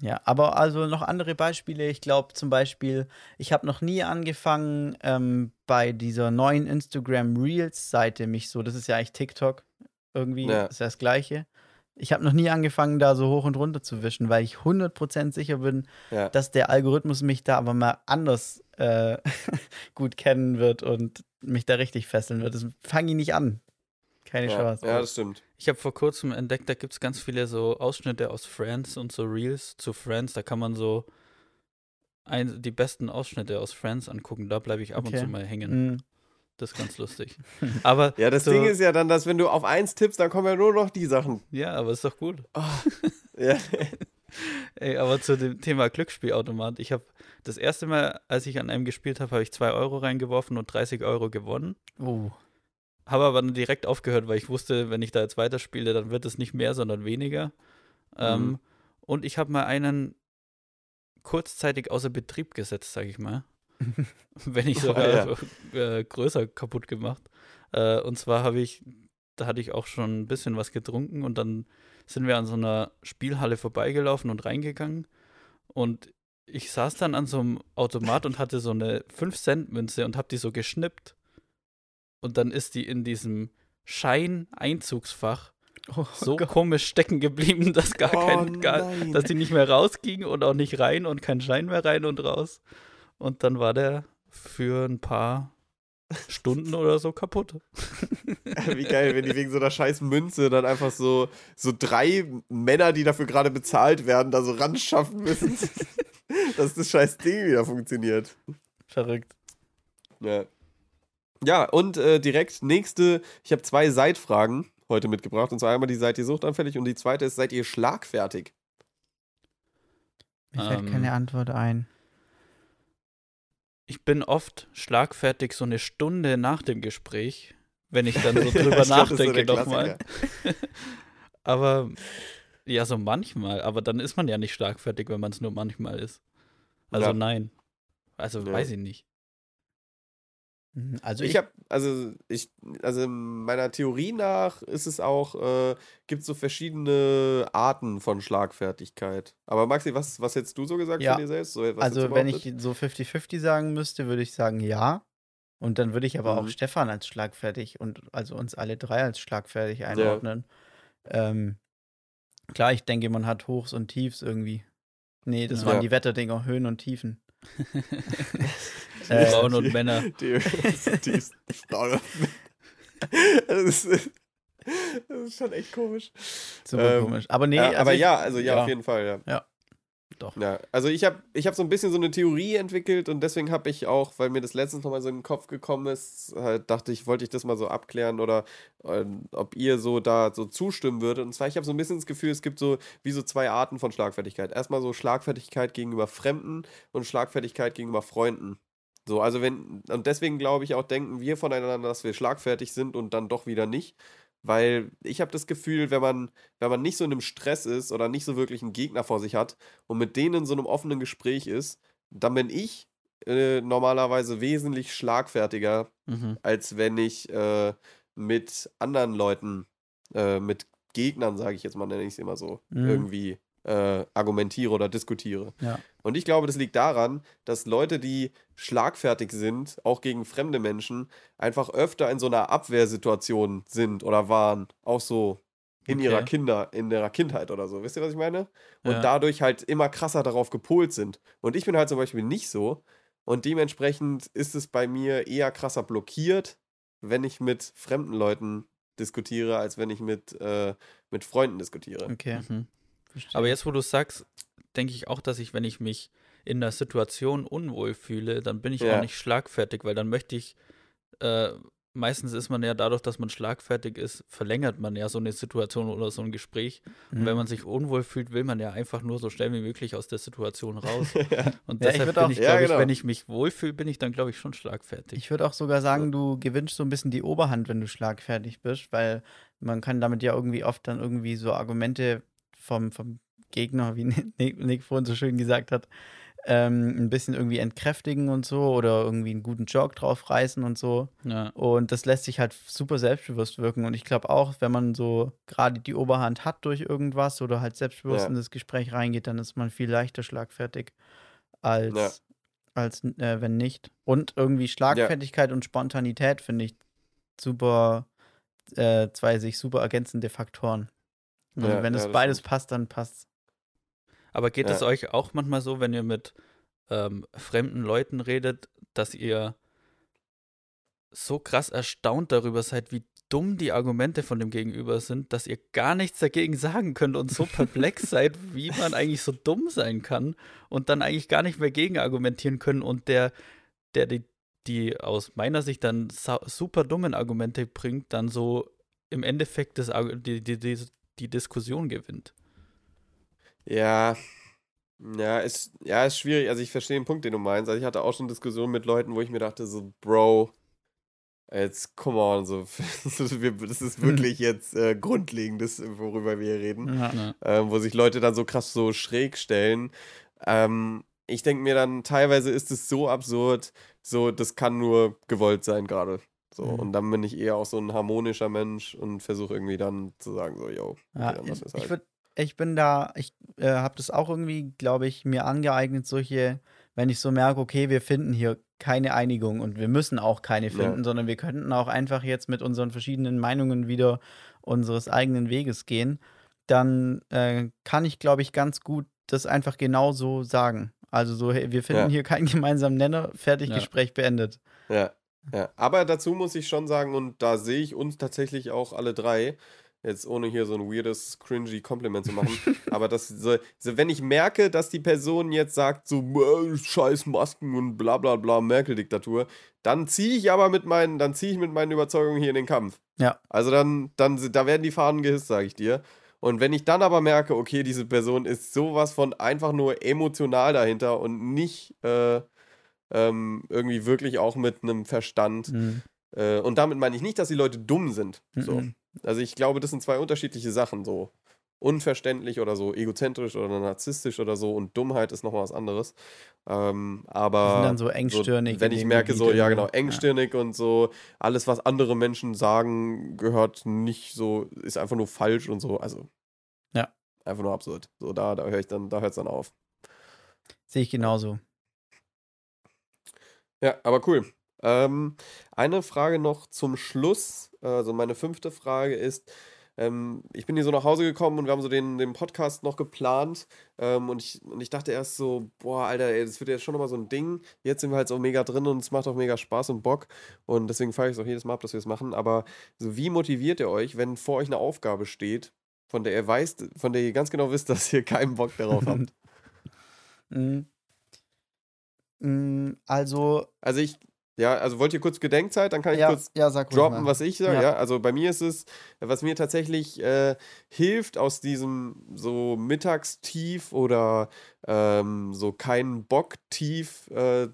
Ja, aber also noch andere Beispiele. Ich glaube zum Beispiel, ich habe noch nie angefangen, ähm, bei dieser neuen Instagram Reels-Seite mich so, das ist ja eigentlich TikTok irgendwie, Ja. ist ja das Gleiche. Ich habe noch nie angefangen, da so hoch und runter zu wischen, weil ich 100% sicher bin, Ja. dass der Algorithmus mich da aber mal anders äh, gut kennen wird und mich da richtig fesseln wird. Das fange ich nicht an. Keine Ja. Chance. ja, das stimmt. Ich habe vor kurzem entdeckt, da gibt es ganz viele so Ausschnitte aus Friends und so Reels zu Friends. Da kann man so ein, die besten Ausschnitte aus Friends angucken. Da bleibe ich ab und Okay. zu mal hängen. Mhm. Das ist ganz lustig. Aber Ja, das so, Ding ist ja dann, dass wenn du auf eins tippst, dann kommen ja nur noch die Sachen. Ja, aber ist doch gut. Ja. Ey, aber zu dem Thema Glücksspielautomat. Ich habe das erste Mal, als ich an einem gespielt habe, habe ich 2 Euro reingeworfen und 30 Euro gewonnen. Oh. Habe aber dann direkt aufgehört, weil ich wusste, wenn ich da jetzt weiterspiele, dann wird es nicht mehr, sondern weniger. Ähm, Mhm. und ich habe mal einen kurzzeitig außer Betrieb gesetzt, sage ich mal. wenn nicht Oh, sogar äh, größer kaputt gemacht. Äh, und zwar habe ich, da hatte ich auch schon ein bisschen was getrunken und dann sind wir an so einer Spielhalle vorbeigelaufen und reingegangen. Und ich saß dann an so einem Automat und hatte so eine 5-Cent-Münze und habe die so geschnippt. Und dann ist die in diesem Schein-Einzugsfach Oh so Gott. komisch stecken geblieben, dass gar Oh kein, gar, dass die nicht mehr rausging und auch nicht rein und kein Schein mehr rein und raus. Und dann war der für ein paar Stunden oder so kaputt. Wie geil, wenn die wegen so einer scheiß Münze dann einfach so, so drei Männer, die dafür gerade bezahlt werden, da so ran schaffen müssen, dass das scheiß Ding wieder funktioniert. Verrückt. Ja. Ja, und äh, direkt nächste, ich habe zwei Seitfragen heute mitgebracht. Und zwar einmal die seid ihr suchtanfällig und die zweite ist, seid ihr schlagfertig? Mir fällt Ähm, keine Antwort ein. Ich bin oft schlagfertig so eine Stunde nach dem Gespräch, wenn ich dann so drüber glaub, so nachdenke nochmal. Aber ja, so manchmal. Aber dann ist man ja nicht schlagfertig, wenn man es nur manchmal ist. Also Ja. nein. Also Ja. weiß ich nicht. Mhm, Also Ich ich, habe, also ich, also meiner Theorie nach ist es auch, äh, gibt so verschiedene Arten von Schlagfertigkeit. Aber Maxi, was, was hättest du so gesagt Ja. von dir selbst? So, also wenn ich so 50-50 sagen müsste, würde ich sagen ja. Und dann würde ich aber auch Mhm. Stefan als schlagfertig und also uns alle drei als schlagfertig einordnen. Ähm, klar, ich denke, man hat Hochs und Tiefs irgendwie. Nee, das Ja. waren die Wetterdinger, Höhen und Tiefen. Die Äh, Frauen und die- Männer. Die, die, die Frauen. das, ist, das ist schon echt komisch. Super Ähm, komisch. Aber nee, ja, also aber ich, ja, also ja, ja. auf jeden Fall, ja. Doch. Ja, also ich habe ich hab so ein bisschen so eine Theorie entwickelt und deswegen habe ich auch, weil mir das letztens nochmal so in den Kopf gekommen ist, halt dachte ich, wollte ich das mal so abklären oder äh, ob ihr so da so zustimmen würdet. Und zwar, ich habe so ein bisschen das Gefühl, es gibt so wie so zwei Arten von Schlagfertigkeit. Erstmal so Schlagfertigkeit gegenüber Fremden und Schlagfertigkeit gegenüber Freunden. So, also wenn, und deswegen glaube ich auch, denken wir voneinander, dass wir schlagfertig sind und dann doch wieder nicht. Weil ich habe das Gefühl, wenn man, wenn man nicht so in einem Stress ist oder nicht so wirklich einen Gegner vor sich hat und mit denen in so einem offenen Gespräch ist, dann bin ich äh, normalerweise wesentlich schlagfertiger Mhm. als wenn ich äh, mit anderen Leuten, äh, mit Gegnern, sage ich jetzt mal, nenne ich es immer so, Mhm. irgendwie äh, argumentiere oder diskutiere. Ja. Und ich glaube, das liegt daran, dass Leute, die schlagfertig sind, auch gegen fremde Menschen, einfach öfter in so einer Abwehrsituation sind oder waren, auch so in ihrer Okay. Kinder, in ihrer Kindheit oder so. Wisst ihr, was ich meine? Und Ja. dadurch halt immer krasser darauf gepolt sind. Und ich bin halt zum Beispiel nicht so. Und dementsprechend ist es bei mir eher krasser blockiert, wenn ich mit fremden Leuten diskutiere, als wenn ich mit, äh, mit Freunden diskutiere. Okay. Mhm. Verstehe. Aber jetzt, wo du sagst, denke ich auch, dass ich, wenn ich mich in der Situation unwohl fühle, dann bin ich Ja. auch nicht schlagfertig, weil dann möchte ich, äh, meistens ist man ja dadurch, dass man schlagfertig ist, verlängert man ja so eine Situation oder so ein Gespräch. Und Mhm. wenn man sich unwohl fühlt, will man ja einfach nur so schnell wie möglich aus der Situation raus. Und Ja, ich deshalb würd bin auch- ich, Ja, glaube genau. ich, wenn ich mich wohlfühle, bin ich dann, glaube ich, schon schlagfertig. Ich würde auch sogar sagen, du gewinnst so ein bisschen die Oberhand, wenn du schlagfertig bist, weil man kann damit ja irgendwie oft dann irgendwie so Argumente vom, vom Gegner, wie Nick, Nick vorhin so schön gesagt hat, ähm, ein bisschen irgendwie entkräftigen und so oder irgendwie einen guten Jog drauf reißen und so. ja. Und das lässt sich halt super selbstbewusst wirken. Und ich glaube auch, wenn man so gerade die Oberhand hat durch irgendwas oder halt selbstbewusst Ja. in das Gespräch reingeht, dann ist man viel leichter schlagfertig als, Ja. als äh, wenn nicht. Und irgendwie Schlagfertigkeit und Spontanität finde ich super, äh, zwei sich super ergänzende Faktoren. Und Ja, wenn ja, es das beides stimmt. passt, dann passt Aber geht es Ja. euch auch manchmal so, wenn ihr mit ähm, fremden Leuten redet, dass ihr so krass erstaunt darüber seid, wie dumm die Argumente von dem Gegenüber sind, dass ihr gar nichts dagegen sagen könnt und so perplex seid, wie man eigentlich so dumm sein kann und dann eigentlich gar nicht mehr gegen argumentieren können und der, der die, die aus meiner Sicht dann super dummen Argumente bringt, dann so im Endeffekt das, die, die, die, die Diskussion gewinnt. Ja, ja, ist, ja, ist schwierig. Also ich verstehe den Punkt, den du meinst. Also ich hatte auch schon Diskussionen mit Leuten, wo ich mir dachte, so, Bro, jetzt come on, so, das ist ist wirklich jetzt äh, Grundlegendes, worüber wir hier reden. Ja. Ja. ähm, wo sich Leute dann so krass so schräg stellen. Ähm, ich denke mir dann, teilweise ist es so absurd, so, das kann nur gewollt sein gerade. So, Mhm. und dann bin ich eher auch so ein harmonischer Mensch und versuche irgendwie dann zu sagen, so, yo, Ja, okay, es ich, halt. würd, ich bin da, ich äh, habe das auch irgendwie, glaube ich, mir angeeignet, solche, wenn ich so merke, okay, wir finden hier keine Einigung und wir müssen auch keine Ja. finden, sondern wir könnten auch einfach jetzt mit unseren verschiedenen Meinungen wieder unseres eigenen Weges gehen, dann äh, kann ich, glaube ich, ganz gut das einfach genau so sagen. Also so, hey, wir finden Ja. hier keinen gemeinsamen Nenner, fertig, Ja. Gespräch beendet. Ja, ja. Aber dazu muss ich schon sagen, und da sehe ich uns tatsächlich auch alle drei, jetzt ohne hier so ein weirdes, cringy Kompliment zu machen, aber das, so, so, wenn ich merke, dass die Person jetzt sagt, so, äh, scheiß Masken und bla bla bla, Merkel-Diktatur, dann ziehe ich aber mit meinen, dann ziehe ich mit meinen Überzeugungen hier in den Kampf. Ja. Also dann, dann, da werden die Fahnen gehisst, sage ich dir. Und wenn ich dann aber merke, okay, diese Person ist sowas von einfach nur emotional dahinter und nicht äh, ähm, irgendwie wirklich auch mit einem Verstand, Mhm. äh, und damit meine ich nicht, dass die Leute dumm sind. So. Mhm. Also ich glaube, das sind zwei unterschiedliche Sachen. So unverständlich oder so egozentrisch oder narzisstisch oder so und Dummheit ist nochmal was anderes. Ähm, aber sind dann so engstirnig. wenn in ich merke, so, ja genau, engstirnig und so, alles, was andere Menschen sagen, gehört nicht so, ist einfach nur falsch und so. Also Ja. einfach nur absurd. So, da, da höre ich dann, da hört es dann auf. Sehe ich genauso. Ja, aber cool. Ähm, eine Frage noch zum Schluss. Also meine fünfte Frage ist, ähm, ich bin hier so nach Hause gekommen und wir haben so den, den Podcast noch geplant ähm, und, ich, und ich dachte erst so, boah, Alter, ey, das wird jetzt schon nochmal so ein Ding. Jetzt sind wir halt so mega drin und es macht auch mega Spaß und Bock und deswegen feiere ich es auch jedes Mal ab, dass wir es machen. Aber so, wie motiviert ihr euch, wenn vor euch eine Aufgabe steht, von der ihr weiß, von der ihr ganz genau wisst, dass ihr keinen Bock darauf habt? Mhm. Mm, Also, Also ich, ja, also wollt ihr kurz Gedenkzeit, dann kann ich ja, kurz ja, droppen, was ich sage. Ja. Also bei mir ist es, was mir tatsächlich äh, hilft aus diesem so Mittagstief oder ähm, so keinen Bock-Tief äh,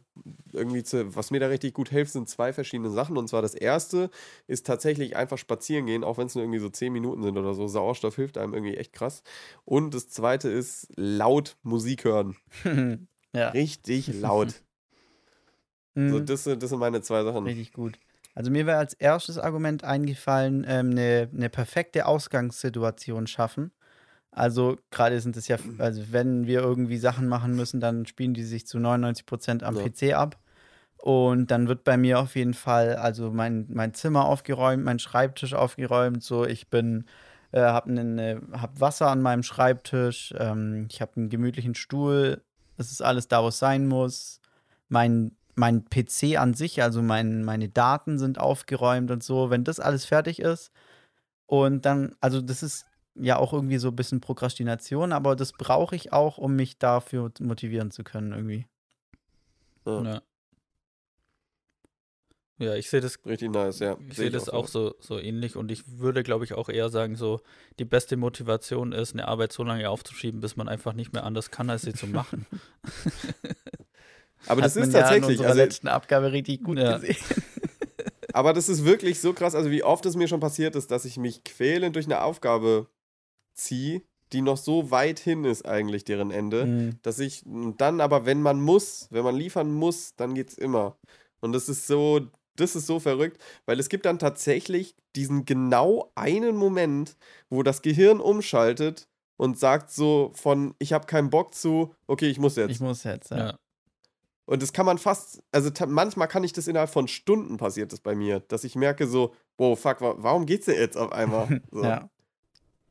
irgendwie zu, was mir da richtig gut hilft, sind zwei verschiedene Sachen. Und zwar das erste ist tatsächlich einfach spazieren gehen, auch wenn es nur irgendwie so zehn Minuten sind oder so. Sauerstoff hilft einem irgendwie echt krass. Und das zweite ist laut Musik hören. ja, Richtig laut. mm, So, das, sind- das sind meine zwei Sachen. richtig gut. Also mir wäre als erstes Argument eingefallen, ähm, eine, eine perfekte Ausgangssituation schaffen. Also gerade sind es ja, also wenn wir irgendwie Sachen machen müssen, dann spielen die sich zu 99 Prozent am Ja. PC ab. Und dann wird bei mir auf jeden Fall, also mein, mein Zimmer aufgeräumt, mein Schreibtisch aufgeräumt, so ich bin, äh, habe ne, hab Wasser an meinem Schreibtisch, ähm, ich habe einen gemütlichen Stuhl, es ist alles da, wo es sein muss. Mein, mein PC an sich, also mein, meine Daten sind aufgeräumt und so, wenn das alles fertig ist und dann, also das ist ja auch irgendwie so ein bisschen Prokrastination, aber das brauche ich auch, um mich dafür motivieren zu können irgendwie. Ja. Ja. Ja, ich sehe das, Richtig nice, ja. ich Seh sehe das auch so, so ähnlich und ich würde, glaube ich, auch eher sagen, so die beste Motivation ist, eine Arbeit so lange aufzuschieben, bis man einfach nicht mehr anders kann, als sie zu machen. Aber das Hat ist man ja in tatsächlich, also, letzten Abgabe richtig gut Ja. gesehen. aber das ist wirklich so krass, also wie oft es mir schon passiert ist, dass ich mich quälend durch eine Aufgabe ziehe, die noch so weit hin ist eigentlich deren Ende, Mhm. dass ich dann aber, wenn man muss, wenn man liefern muss, dann geht's immer. Und das ist so, das ist so verrückt, weil es gibt dann tatsächlich diesen genau einen Moment, wo das Gehirn umschaltet und sagt so von, ich habe keinen Bock zu, okay, ich muss jetzt. Ich muss jetzt, ja. Ja. Und das kann man fast, also manchmal kann ich das innerhalb von Stunden passiert das bei mir, dass ich merke so, wow, fuck, wa warum geht's denn jetzt auf einmal? So. ja.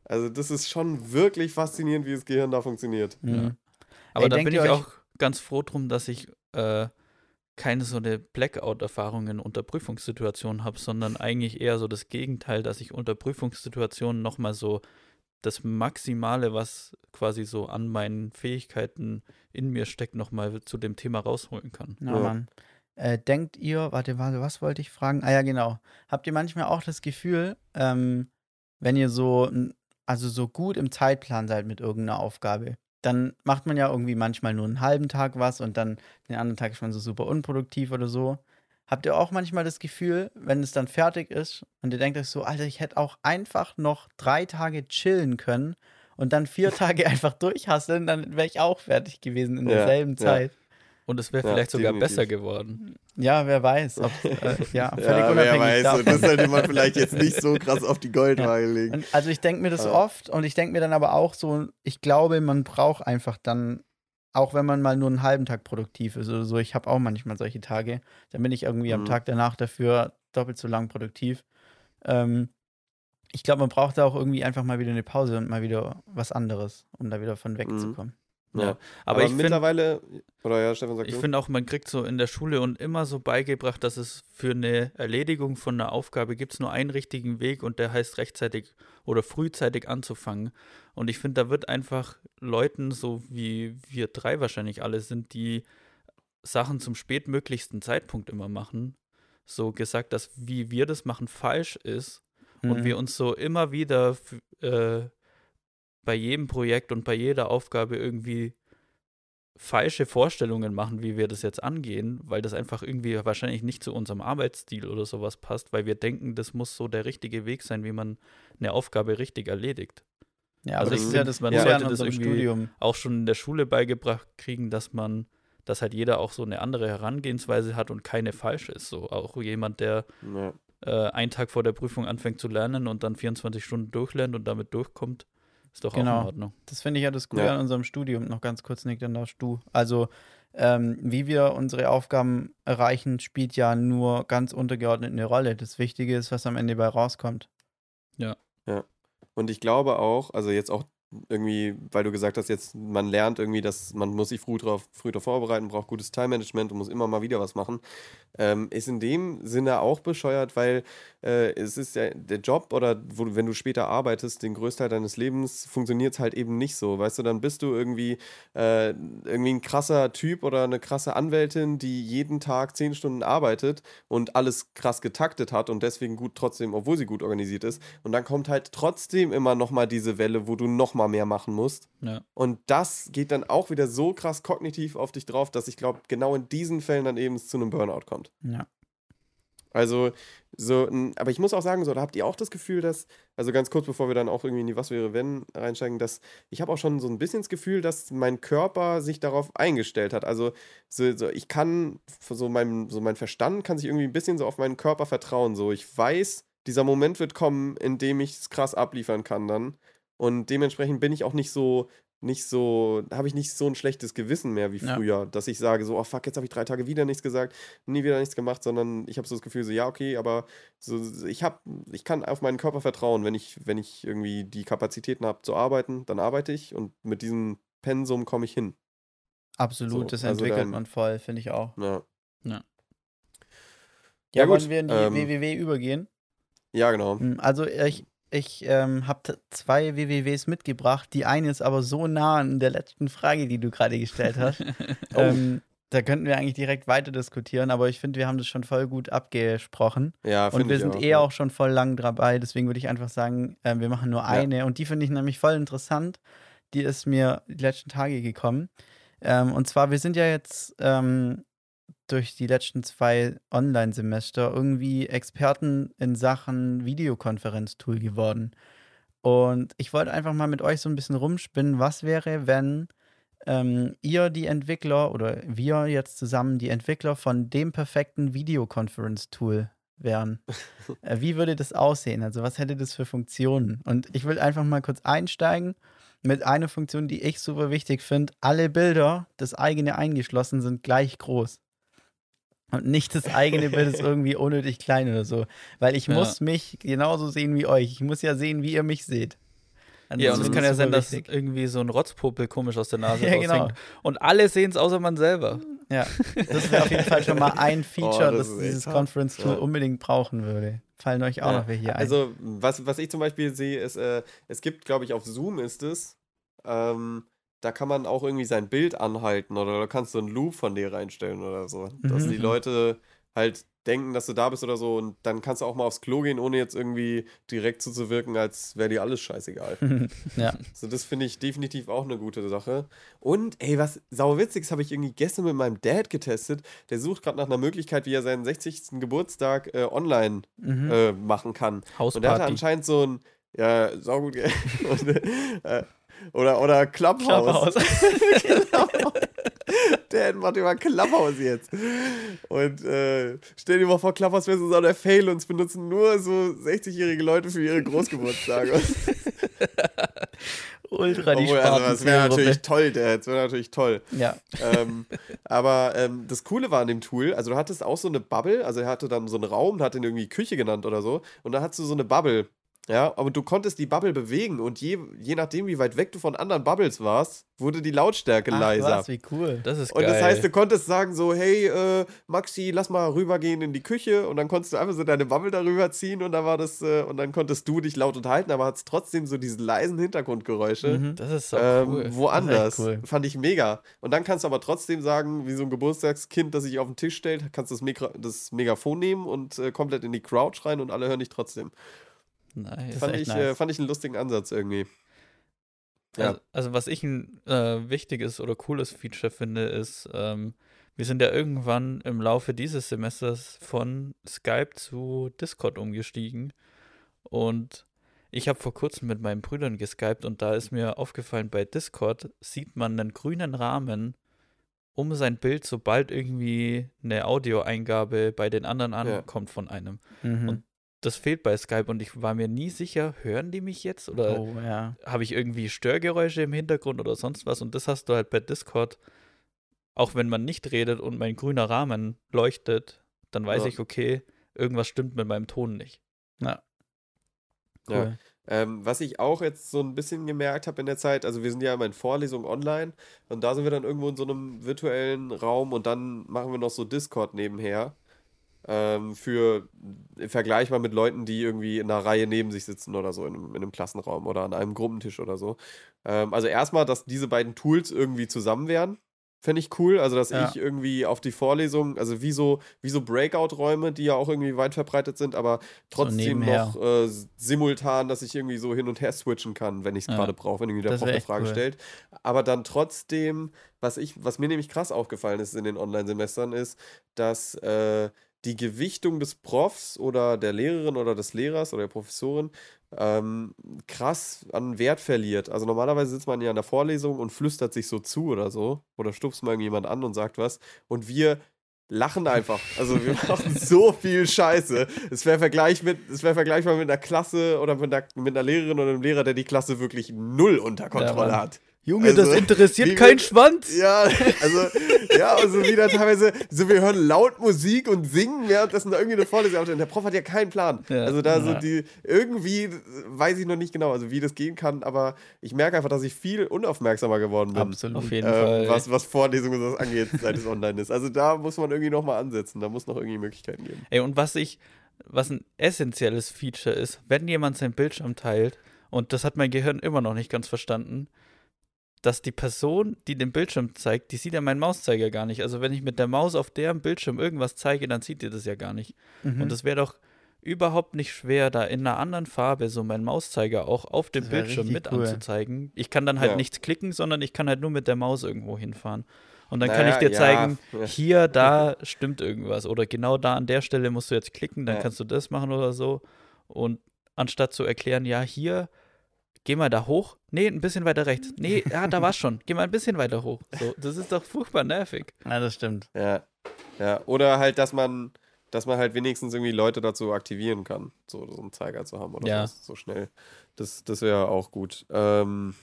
Also das ist schon wirklich faszinierend, wie das Gehirn da funktioniert. Mhm. Aber Ey, da bin ich auch ganz froh drum, dass ich äh, keine so eine Blackout-Erfahrungen unter Prüfungssituationen habe, sondern eigentlich eher so das Gegenteil, dass ich unter Prüfungssituationen nochmal so das Maximale, was quasi so an meinen Fähigkeiten in mir steckt, nochmal zu dem Thema rausholen kann. Ja, Ja. Mann. Äh, denkt ihr, warte, warte, was wollte ich fragen? Ah ja, genau. Habt ihr manchmal auch das Gefühl, ähm, wenn ihr so, n- also so gut im Zeitplan seid mit irgendeiner Aufgabe, dann macht man ja irgendwie manchmal nur einen halben Tag was und dann den anderen Tag ist man so super unproduktiv oder so. Habt ihr auch manchmal das Gefühl, wenn es dann fertig ist und ihr denkt euch so, Alter, ich hätte auch einfach noch drei Tage chillen können und dann vier Tage einfach durchhasseln, dann wäre ich auch fertig gewesen in Ja, derselben ja. Zeit. Und es wäre Ja, vielleicht sogar definitiv. besser geworden. Ja, wer weiß. Ob, äh, ja, völlig Ja, unabhängig wer weiß, davon. und das sollte man vielleicht jetzt nicht so krass auf die Goldwaage legen. Und also ich denke mir das Ja. oft und ich denke mir dann aber auch so, ich glaube, man braucht einfach dann, auch wenn man mal nur einen halben Tag produktiv ist oder so, ich habe auch manchmal solche Tage, dann bin ich irgendwie am Mhm. Tag danach dafür doppelt so lang produktiv. Ähm, ich glaube, man braucht da auch irgendwie einfach mal wieder eine Pause und mal wieder was anderes, um da wieder von wegzukommen. Ja. Ja. Aber, Aber, ich finde mittlerweile, oder ja, Stefan sagt Ich finde auch, man kriegt so in der Schule und immer so beigebracht, dass es für eine Erledigung von einer Aufgabe gibt es nur einen richtigen Weg und der heißt rechtzeitig oder frühzeitig anzufangen. Und ich finde, da wird einfach Leuten, so wie wir drei wahrscheinlich alle sind, die Sachen zum spätmöglichsten Zeitpunkt immer machen, so gesagt, dass wie wir das machen falsch ist und Mhm. wir uns so immer wieder äh, bei jedem Projekt und bei jeder Aufgabe irgendwie falsche Vorstellungen machen, wie wir das jetzt angehen, weil das einfach irgendwie wahrscheinlich nicht zu unserem Arbeitsstil oder sowas passt, weil wir denken, das muss so der richtige Weg sein, wie man eine Aufgabe richtig erledigt. Ja, aber Also das ich ist ja das, man man sollte in das unserem irgendwie- Studium. Auch schon in der Schule beigebracht kriegen, dass man, dass halt jeder auch so eine andere Herangehensweise hat und keine falsche ist. So auch jemand, der Ja. äh, einen Tag vor der Prüfung anfängt zu lernen und dann 24 Stunden durchlernt und damit durchkommt, ist doch auch Genau. in Ordnung. Das finde ich ja das Gute Ja. an unserem Studium. Noch ganz kurz, Nick, dann darfst du. Also, ähm, wie wir unsere Aufgaben erreichen, spielt ja nur ganz untergeordnet eine Rolle. Das Wichtige ist, was am Ende bei rauskommt. Und ich glaube auch, also jetzt auch irgendwie, weil du gesagt hast, jetzt man lernt irgendwie, dass man muss sich früh drauf, früh drauf vorbereiten, braucht gutes Time-Management und muss immer mal wieder was machen, ähm, ist in dem Sinne auch bescheuert, weil äh, es ist ja der Job oder wo, wenn du später arbeitest, den Großteil deines Lebens funktioniert es halt eben nicht so, weißt du, dann bist du irgendwie äh, irgendwie ein krasser Typ oder eine krasse Anwältin, die jeden Tag zehn Stunden arbeitet und alles krass getaktet hat und deswegen gut trotzdem, obwohl sie gut organisiert ist. Und dann kommt halt trotzdem immer nochmal diese Welle, wo du nochmal mehr machen musst. Ja. Und das geht dann auch wieder so krass kognitiv auf dich drauf, dass ich glaube, genau in diesen Fällen dann eben es zu einem Burnout kommt. Ja. Also, so, aber ich muss auch sagen, so, da habt ihr auch das Gefühl, dass, also ganz kurz bevor wir dann auch irgendwie in die Was wäre, wenn reinsteigen, dass ich habe auch schon so ein bisschen das Gefühl, dass mein Körper sich darauf eingestellt hat. Also, so, so ich kann, so mein, so mein Verstand kann sich irgendwie ein bisschen so auf meinen Körper vertrauen. So, ich weiß, dieser Moment wird kommen, in dem ich es krass abliefern kann dann. Und dementsprechend bin ich auch nicht so, nicht so, habe ich nicht so ein schlechtes Gewissen mehr wie Ja. früher, dass ich sage, so, oh fuck, jetzt habe ich drei Tage wieder nichts gesagt, nie wieder nichts gemacht, sondern ich habe so das Gefühl, so, ja, okay, aber so, ich habe, ich kann auf meinen Körper vertrauen, wenn ich, wenn ich irgendwie die Kapazitäten habe zu arbeiten, dann arbeite ich und mit diesem Pensum komme ich hin. Absolut, So, das also entwickelt dann- man voll, finde ich auch. Ja, Ja, Ja, gut, wollen wir in die ähm, WWW übergehen? ja genau. Hm, Also ich, ich ähm, habe zwei WWWs mitgebracht. Die eine ist aber so nah an der letzten Frage, die du gerade gestellt hast. Oh. ähm, da könnten wir eigentlich direkt weiter diskutieren, aber ich finde, wir haben das schon voll gut abgesprochen. Ja, Und wir sind auch, eh ja. auch schon voll lang dabei, deswegen würde ich einfach sagen, äh, wir machen nur eine. Und die finde ich nämlich voll interessant. Die ist mir die letzten Tage gekommen. Ähm, und zwar, wir sind ja jetzt ähm, durch die letzten zwei Online-Semester irgendwie Experten in Sachen Videokonferenztool geworden. Und ich wollte einfach mal mit euch so ein bisschen rumspinnen, was wäre, wenn ähm, ihr die Entwickler oder wir jetzt zusammen die Entwickler von dem perfekten Videoconference-Tool wären. äh, wie würde das aussehen? Also was hätte das für Funktionen? Und ich will einfach mal kurz einsteigen mit einer Funktion, die ich super wichtig finde. Alle Bilder, das eigene eingeschlossen, sind gleich groß. Und nicht das eigene Bild ist irgendwie unnötig klein oder so. Weil ich Ja. muss mich genauso sehen wie euch. Ich muss ja sehen, wie ihr mich seht. Also Ja, und es kann ja sein, dass wichtig. irgendwie so ein Rotzpopel komisch aus der Nase Ja, genau. Und alle sehen es außer man selber. Ja, das wäre auf jeden Fall schon mal ein Feature, Oh, das das, dieses hart. Conference-Tool Ja. unbedingt brauchen würde. Fallen euch auch Ja, noch welche hier ein. Also, was, was ich zum Beispiel sehe, ist, äh, es gibt, glaube ich, auf Zoom ist es, ähm, da kann man auch irgendwie sein Bild anhalten oder da kannst du einen Loop von dir reinstellen oder so. Dass Mhm. die Leute halt denken, dass du da bist oder so und dann kannst du auch mal aufs Klo gehen, ohne jetzt irgendwie direkt so zu wirken, als wäre dir alles scheißegal. ja. So, das finde ich definitiv auch eine gute Sache. Und, ey, was sauwitziges habe ich irgendwie gestern mit meinem Dad getestet. Der sucht gerade nach einer Möglichkeit, wie er seinen 60. Geburtstag äh, online Mhm. äh, machen kann. Und der hatte Hausparty. anscheinend so ein, ja, saugut, und, äh, oder, oder Clubhouse. genau. Der macht immer Clubhouse jetzt. Und äh, stell dir mal vor, Clubhouse wäre so der Fail und es benutzen nur so 60-jährige Leute für ihre Großgeburtstage. Ultra die Obwohl, also das wäre natürlich Sparten-Zielgruppe. toll, der, das wäre natürlich toll. Ja. ähm, aber ähm, das Coole war an dem Tool, also du hattest auch so eine Bubble, also er hatte dann so einen Raum, hat den irgendwie Küche genannt oder so, und da hattest du so eine Bubble. Ja, aber du konntest die Bubble bewegen und je, je nachdem, wie weit weg du von anderen Bubbles warst, wurde die Lautstärke Ach, leiser. was, wie cool. Das ist Und geil. das heißt, du konntest sagen so, hey, äh, Maxi, lass mal rübergehen in die Küche und dann konntest du einfach so deine Bubble darüber ziehen und dann war das, äh, und dann konntest du dich laut unterhalten, aber hattest trotzdem so diese leisen Hintergrundgeräusche. Mhm. das ist so Ähm, cool. Woanders. Cool. Fand ich mega. Und dann kannst du aber trotzdem sagen, wie so ein Geburtstagskind, das sich auf den Tisch stellt, kannst du das, Mikro das Megafon nehmen und äh, komplett in die Crowd schreien und alle hören dich trotzdem. Nice. ist Fand ich, nice. äh, fand ich einen lustigen Ansatz irgendwie. Ja. Also, also was ich ein äh, wichtiges oder cooles Feature finde, ist, ähm, wir sind ja irgendwann im Laufe dieses Semesters von Skype zu Discord umgestiegen. Und ich habe vor kurzem mit meinen Brüdern geskypt und da ist mir aufgefallen, bei Discord sieht man einen grünen Rahmen um sein Bild, sobald irgendwie eine Audioeingabe bei den anderen Ja. ankommt von einem. Mhm. Und Das fehlt bei Skype und ich war mir nie sicher, hören die mich jetzt oder oh, ja. habe ich irgendwie Störgeräusche im Hintergrund oder sonst was und das hast du halt bei Discord, auch wenn man nicht redet und mein grüner Rahmen leuchtet, dann weiß Ja. ich, okay, irgendwas stimmt mit meinem Ton nicht. Ja. Ja. Cool. Ähm, was ich auch jetzt so ein bisschen gemerkt habe in der Zeit, also wir sind ja immer in Vorlesungen online und da sind wir dann irgendwo in so einem virtuellen Raum und dann machen wir noch so Discord nebenher. Ähm, für vergleichbar mit Leuten, die irgendwie in einer Reihe neben sich sitzen oder so in einem, in einem Klassenraum oder an einem Gruppentisch oder so. Ähm, also erstmal, dass diese beiden Tools irgendwie zusammen wären, fände ich cool. Also, dass Ja. ich irgendwie auf die Vorlesung, also wie so, wie so Breakout-Räume, die ja auch irgendwie weit verbreitet sind, aber trotzdem nebenher. noch äh, simultan, dass ich irgendwie so hin und her switchen kann, wenn ich es Ja. gerade brauche, wenn irgendwie der Prof eine Frage cool. stellt. Aber dann trotzdem, was ich, was mir nämlich krass aufgefallen ist in den Online-Semestern, ist, dass äh, die Gewichtung des Profs oder der Lehrerin oder des Lehrers oder der Professorin ähm, krass an Wert verliert. Also normalerweise sitzt man ja in der Vorlesung und flüstert sich so zu oder so oder stupst mal irgendjemand an und sagt was und wir lachen einfach. Also wir machen so viel Scheiße. Es wäre Vergleich mit, es wäre vergleichbar mit einer Klasse oder mit einer, mit einer Lehrerin oder einem Lehrer, der die Klasse wirklich null unter Kontrolle Mann. hat. Junge, Also, das interessiert wir- keinen Schwanz. Ja, also, ja, also wieder teilweise, so wir hören laut Musik und singen, währenddessen da irgendwie eine Vorlesung und der Prof hat ja keinen Plan. Ja. Also da so Ja. die, irgendwie weiß ich noch nicht genau, also wie das gehen kann, aber ich merke einfach, dass ich viel unaufmerksamer geworden bin. Absolut. Auf jeden Ähm, Fall. was, was Vorlesungen und das angeht, seit es online ist. Also da muss man irgendwie nochmal ansetzen, da muss noch irgendwie Möglichkeiten geben. Ey, und was ich, was ein essentielles Feature ist, wenn jemand seinen Bildschirm teilt, und das hat mein Gehirn immer noch nicht ganz verstanden, dass die Person, die den Bildschirm zeigt, die sieht ja meinen Mauszeiger gar nicht. Also wenn ich mit der Maus auf deren Bildschirm irgendwas zeige, dann sieht ihr das ja gar nicht. Mhm. Und es wäre doch überhaupt nicht schwer, da in einer anderen Farbe so meinen Mauszeiger auch auf dem Bildschirm mit cool. anzuzeigen. Ich kann dann halt Ja. nichts klicken, sondern ich kann halt nur mit der Maus irgendwo hinfahren. Und dann kann Naja, ich dir ja, zeigen, hier, da stimmt irgendwas. Oder genau da an der Stelle musst du jetzt klicken, dann Ja. kannst du das machen oder so. Und anstatt zu erklären, ja, hier, geh mal da hoch. Nee, ein bisschen weiter rechts. Nee, ja, da war's schon. Geh mal ein bisschen weiter hoch. So, das ist doch furchtbar nervig. ja, das stimmt. Ja. Ja. Oder halt, dass man, dass man halt wenigstens irgendwie Leute dazu aktivieren kann, so, so einen Zeiger zu haben oder Ja. so, so schnell. Das, das wäre auch gut. Ähm,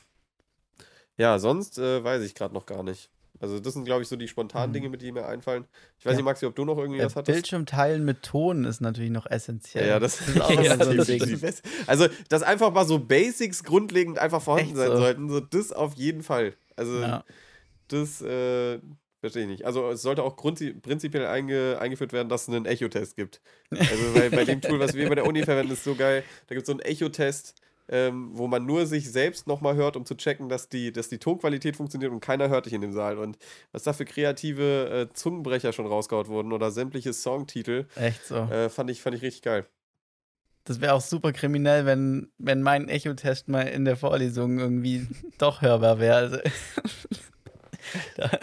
ja, sonst äh, weiß ich gerade noch gar nicht. Also das sind, glaube ich, so die spontanen Mhm. Dinge, mit die mir einfallen. Ich weiß Ja. nicht, Maxi, ob du noch irgendwie Äh, was hattest? Bildschirm teilen mit Ton ist natürlich noch essentiell. Ja, das, ist auch Ja, so das Ding. Also, dass einfach mal so Basics grundlegend einfach vorhanden Echt sein so. sollten, so das auf jeden Fall. Also, Ja. das äh, verstehe ich nicht. Also, es sollte auch prinzipiell einge eingeführt werden, dass es einen Echo-Test gibt. Also, bei, bei dem Tool, was wir bei der Uni verwenden, ist so geil. Da gibt es so einen Echo-Test, ähm, wo man nur sich selbst nochmal hört, um zu checken, dass die, dass die Tonqualität funktioniert und keiner hört dich in dem Saal. Und was da für kreative äh, Zungenbrecher schon rausgehauen wurden oder sämtliche Songtitel, Echt so. äh, fand, ich, fand ich richtig geil. Das wäre auch super kriminell, wenn, wenn mein Echo-Test mal in der Vorlesung irgendwie doch hörbar wäre. Also,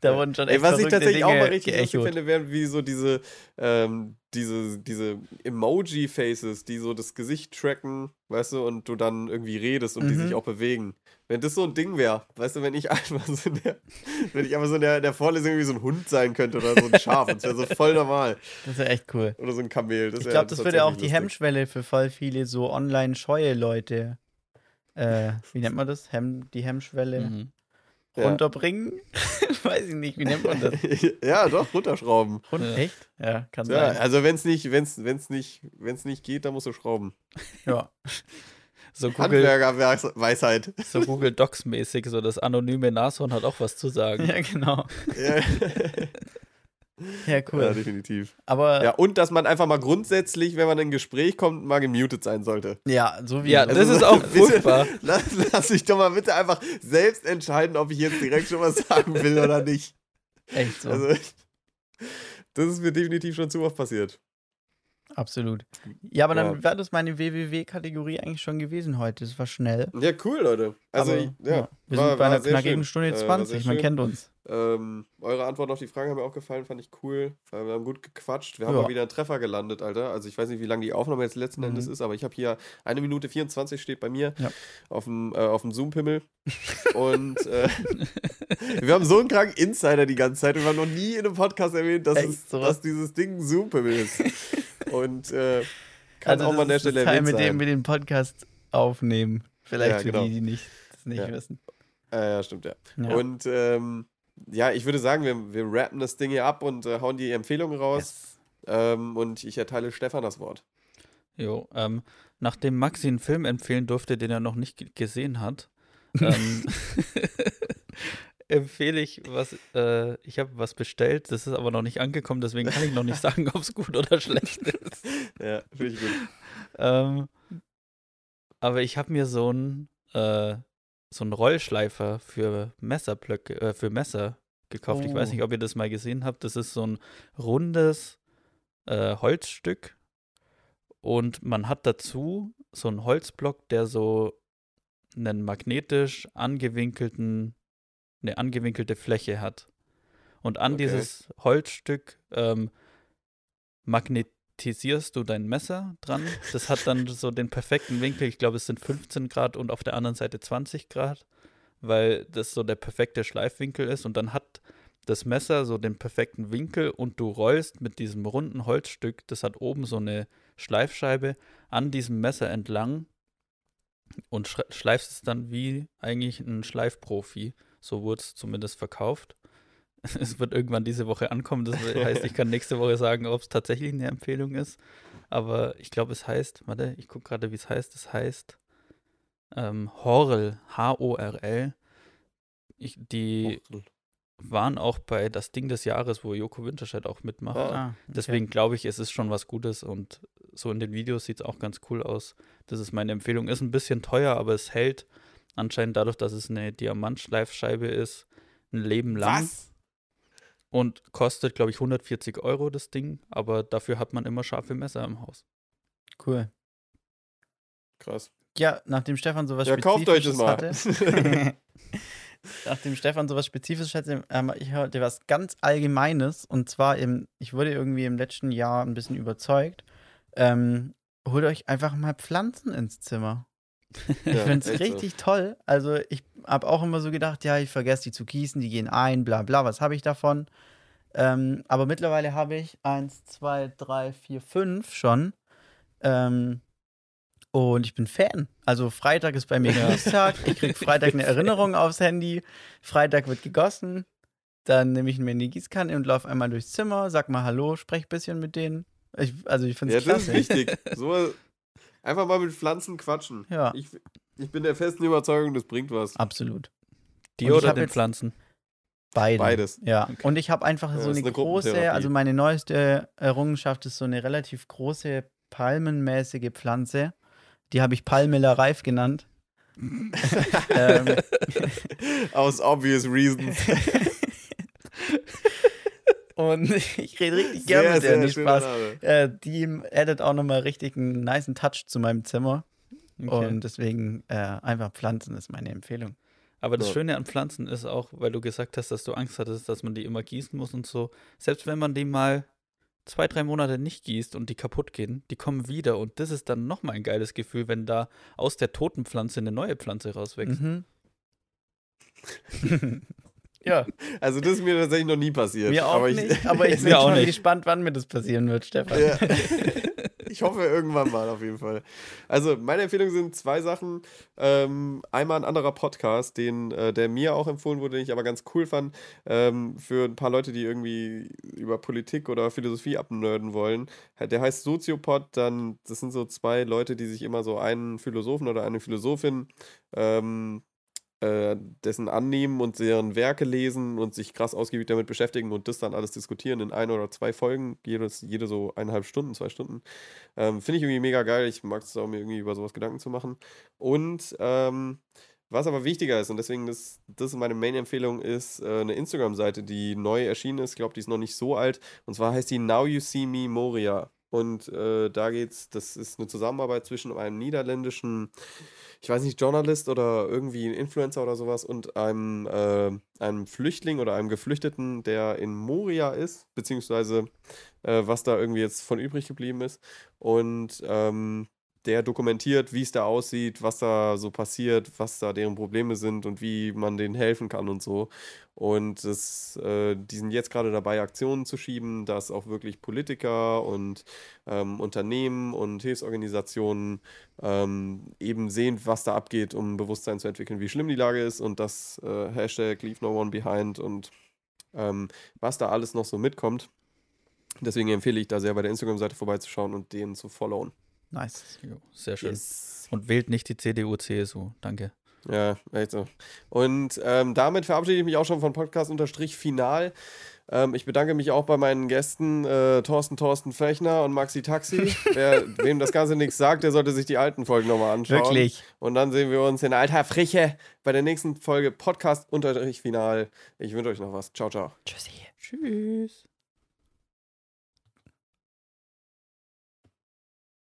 da wurden schon echt Ey, was ich tatsächlich auch Dinge mal richtig lustig finde, wären wie so diese, ähm, diese, diese Emoji-Faces, die so das Gesicht tracken, weißt du, und du dann irgendwie redest und die Mhm. sich auch bewegen. Wenn das so ein Ding wäre, weißt du, wenn ich einfach so in der, wenn ich einfach so in der, der Vorlesung irgendwie so ein Hund sein könnte oder so ein Schaf, das wäre so voll normal. Das wäre echt cool. Oder so ein Kamel. Ich glaube, das würde auch die lustig. Hemmschwelle für voll viele so online-scheue Leute, äh, wie nennt man das? Hemm, die Hemmschwelle Mhm. Ja. runterbringen? Weiß ich nicht, wie nennt man das? ja, doch, runterschrauben. Rund, Ja. Echt? Ja, kann Ja, sein. also wenn es nicht, wenn's, wenn's nicht, wenn's nicht geht, dann musst du schrauben. Ja. So Google, Handwerkerweisheit. so Google Docs mäßig, so das anonyme Nashorn hat auch was zu sagen. ja, genau. Ja. Ja, cool. ja, definitiv. Aber Ja, und dass man einfach mal grundsätzlich, wenn man in ein Gespräch kommt, mal gemutet sein sollte. ja, so wie Ja, das ist so- auch bitte, furchtbar. Lass, lass mich doch mal bitte einfach selbst entscheiden, ob ich jetzt direkt schon was sagen will oder nicht. echt so. Also, das ist mir definitiv schon zu oft passiert. Absolut. Ja, aber dann Ja. wäre das meine WWW-Kategorie eigentlich schon gewesen heute. Das war schnell. Ja, cool, Leute. Also, aber, ich- ja, Wir war- sind bei einer knackigen schön. Stunde Äh, war 20. sehr Man schön. kennt uns. Ähm, eure Antworten auf die Fragen haben mir auch gefallen, fand ich cool. Äh, wir haben gut gequatscht. Wir haben Ja. mal wieder einen Treffer gelandet, Alter. Also ich weiß nicht, wie lange die Aufnahme jetzt letzten Mhm. Endes ist, aber ich habe hier eine Minute 24 steht bei mir Ja. auf dem, äh, auf dem Zoom-Pimmel. Und äh, wir haben so einen kranken Insider die ganze Zeit. Wir haben noch nie in einem Podcast erwähnt, dass, es, dass dieses Ding Zoom-Pimmel ist. Und äh, kann Also auch mal an der Stelle erwähnt mit dem sein. wir den Podcast aufnehmen. Vielleicht Ja, für genau. die, die nicht, das nicht Ja. wissen. Äh, ja, stimmt, ja. Ja. Und ähm, ja, ich würde sagen, wir, wir rappen das Ding hier ab und äh, hauen die Empfehlungen raus. Yes. Ähm, und ich erteile Stefan das Wort. Jo, ähm, nachdem Maxi einen Film empfehlen durfte, den er noch nicht ge- gesehen hat, ähm, empfehle ich was, äh, ich habe was bestellt, das ist aber noch nicht angekommen, deswegen kann ich noch nicht sagen, ob es gut oder schlecht ist. Ja, finde ich gut. Ähm, aber ich habe mir so einen äh, so einen Rollschleifer für Messerblöcke, äh, für Messer gekauft. Ich weiß Oh. nicht, ob ihr das mal gesehen habt. Das ist so ein rundes äh, Holzstück und man hat dazu so einen Holzblock, der so einen magnetisch angewinkelten, eine angewinkelte Fläche hat. Und an Okay. dieses Holzstück ähm, magnetisierst du dein Messer dran. Das hat dann so den perfekten Winkel. Ich glaube, es sind 15 Grad und auf der anderen Seite 20 Grad, weil das so der perfekte Schleifwinkel ist. Und dann hat das Messer so den perfekten Winkel und du rollst mit diesem runden Holzstück, das hat oben so eine Schleifscheibe, an diesem Messer entlang und schleifst es dann wie eigentlich ein Schleifprofi. So wurde es zumindest verkauft. Es wird irgendwann diese Woche ankommen. Das heißt, ich kann nächste Woche sagen, ob es tatsächlich eine Empfehlung ist. Aber ich glaube, es heißt, warte, ich gucke gerade, wie es heißt. Es heißt ähm, Horrel, H-O-R-L. Ich, die Horrel. waren auch bei das Ding des Jahres, wo Joko Winterscheid auch mitmacht. Ah, okay. Deswegen glaube ich, es ist schon was Gutes und so in den Videos sieht es auch ganz cool aus. Das ist meine Empfehlung. Ist ein bisschen teuer, aber es hält anscheinend dadurch, dass es eine Diamantschleifscheibe ist, ein Leben lang. Was? Und kostet, glaube ich, 140 Euro das Ding, aber dafür hat man immer scharfe Messer im Haus. Cool. Krass. Ja, nachdem Stefan sowas ja, kauft euch das mal. hatte. nachdem Stefan sowas Spezifisches hatte, ähm, ich hatte was ganz Allgemeines und zwar im, ich wurde irgendwie im letzten Jahr ein bisschen überzeugt. Ähm, holt euch einfach mal Pflanzen ins Zimmer. Ich ja, finde es richtig so. toll. Also ich habe auch immer so gedacht, ja, ich vergesse die zu gießen, die gehen ein, bla bla, was habe ich davon? Ähm, aber mittlerweile habe ich eins, zwei, drei, vier, fünf schon. Ähm, und ich bin Fan. Also Freitag ist bei mir Gießtag. ich kriege Freitag eine Erinnerung aufs Handy. Freitag wird gegossen. Dann nehme ich mir in die Gießkanne und laufe einmal durchs Zimmer, sag mal Hallo, sprech ein bisschen mit denen. Ich, also ich finde es Ja, das ist wichtig. So, Einfach mal mit Pflanzen quatschen. Ja. Ich, ich bin der festen Überzeugung, das bringt was. Absolut. Die oder den Pflanzen? Beide. Beides. Ja. Okay. Und ich habe einfach ja, so eine, eine große, also meine neueste Errungenschaft ist so eine relativ große palmenmäßige Pflanze. Die habe ich Palmilla reif genannt. ähm. Aus obvious reasons. Und ich rede richtig gerne mit der, nicht Spaß. Äh, die addet auch nochmal richtig einen niceen Touch zu meinem Zimmer. Okay. Und deswegen äh, einfach Pflanzen ist meine Empfehlung. Aber das ja. Schöne an Pflanzen ist auch, weil du gesagt hast, dass du Angst hattest, dass man die immer gießen muss und so. Selbst wenn man die mal zwei, drei Monate nicht gießt und die kaputt gehen, die kommen wieder. Und das ist dann nochmal ein geiles Gefühl, wenn da aus der toten Pflanze eine neue Pflanze rauswächst. Mhm. Ja. Also das ist mir tatsächlich noch nie passiert. Mir auch aber nicht, ich, aber ich bin schon nicht. gespannt, wann mir das passieren wird, Stefan. Ja. Ich hoffe irgendwann mal auf jeden Fall. Also meine Empfehlungen sind zwei Sachen. Ähm, einmal ein anderer Podcast, den, äh, der mir auch empfohlen wurde, den ich aber ganz cool fand. Ähm, für ein paar Leute, die irgendwie über Politik oder Philosophie abnörden wollen. Der heißt Soziopod. Dann, das sind so zwei Leute, die sich immer so einen Philosophen oder eine Philosophin ähm, äh, dessen annehmen und deren Werke lesen und sich krass ausgiebig damit beschäftigen und das dann alles diskutieren in ein oder zwei Folgen, jedes, jede so eineinhalb Stunden, zwei Stunden. Ähm, Finde ich irgendwie mega geil. Ich mag es auch, mir irgendwie über sowas Gedanken zu machen. Und ähm, was aber wichtiger ist, und deswegen das, das ist meine Main-Empfehlung, ist äh, eine Instagram-Seite, die neu erschienen ist. Ich glaube, die ist noch nicht so alt. Und zwar heißt die Now You See Me Moria. Und äh, da geht's, das ist eine Zusammenarbeit zwischen einem niederländischen, ich weiß nicht, Journalist oder irgendwie ein Influencer oder sowas und einem, äh, einem Flüchtling oder einem Geflüchteten, der in Moria ist, beziehungsweise äh, was da irgendwie jetzt von übrig geblieben ist. Und ähm, der dokumentiert, wie es da aussieht, was da so passiert, was da deren Probleme sind und wie man denen helfen kann und so. Und das, äh, die sind jetzt gerade dabei, Aktionen zu schieben, dass auch wirklich Politiker und ähm, Unternehmen und Hilfsorganisationen ähm, eben sehen, was da abgeht, um Bewusstsein zu entwickeln, wie schlimm die Lage ist und das äh, Hashtag Leave No One Behind und ähm, was da alles noch so mitkommt. Deswegen empfehle ich da sehr bei der Instagram-Seite vorbeizuschauen und denen zu followen. Nice. Jo, sehr schön. Yes. Und wählt nicht die CDU, CSU. Danke. Ja, echt so. Und ähm, damit verabschiede ich mich auch schon von Podcast unterstrich final. Ähm, ich bedanke mich auch bei meinen Gästen äh, Thorsten Thorsten Fechner und Maxi Taxi. Wer, wem das Ganze nichts sagt, der sollte sich die alten Folgen nochmal anschauen. Wirklich. Und dann sehen wir uns in alter Friche bei der nächsten Folge Podcast unterstrich final. Ich wünsche euch noch was. Ciao, ciao. Tschüssi. Tschüss.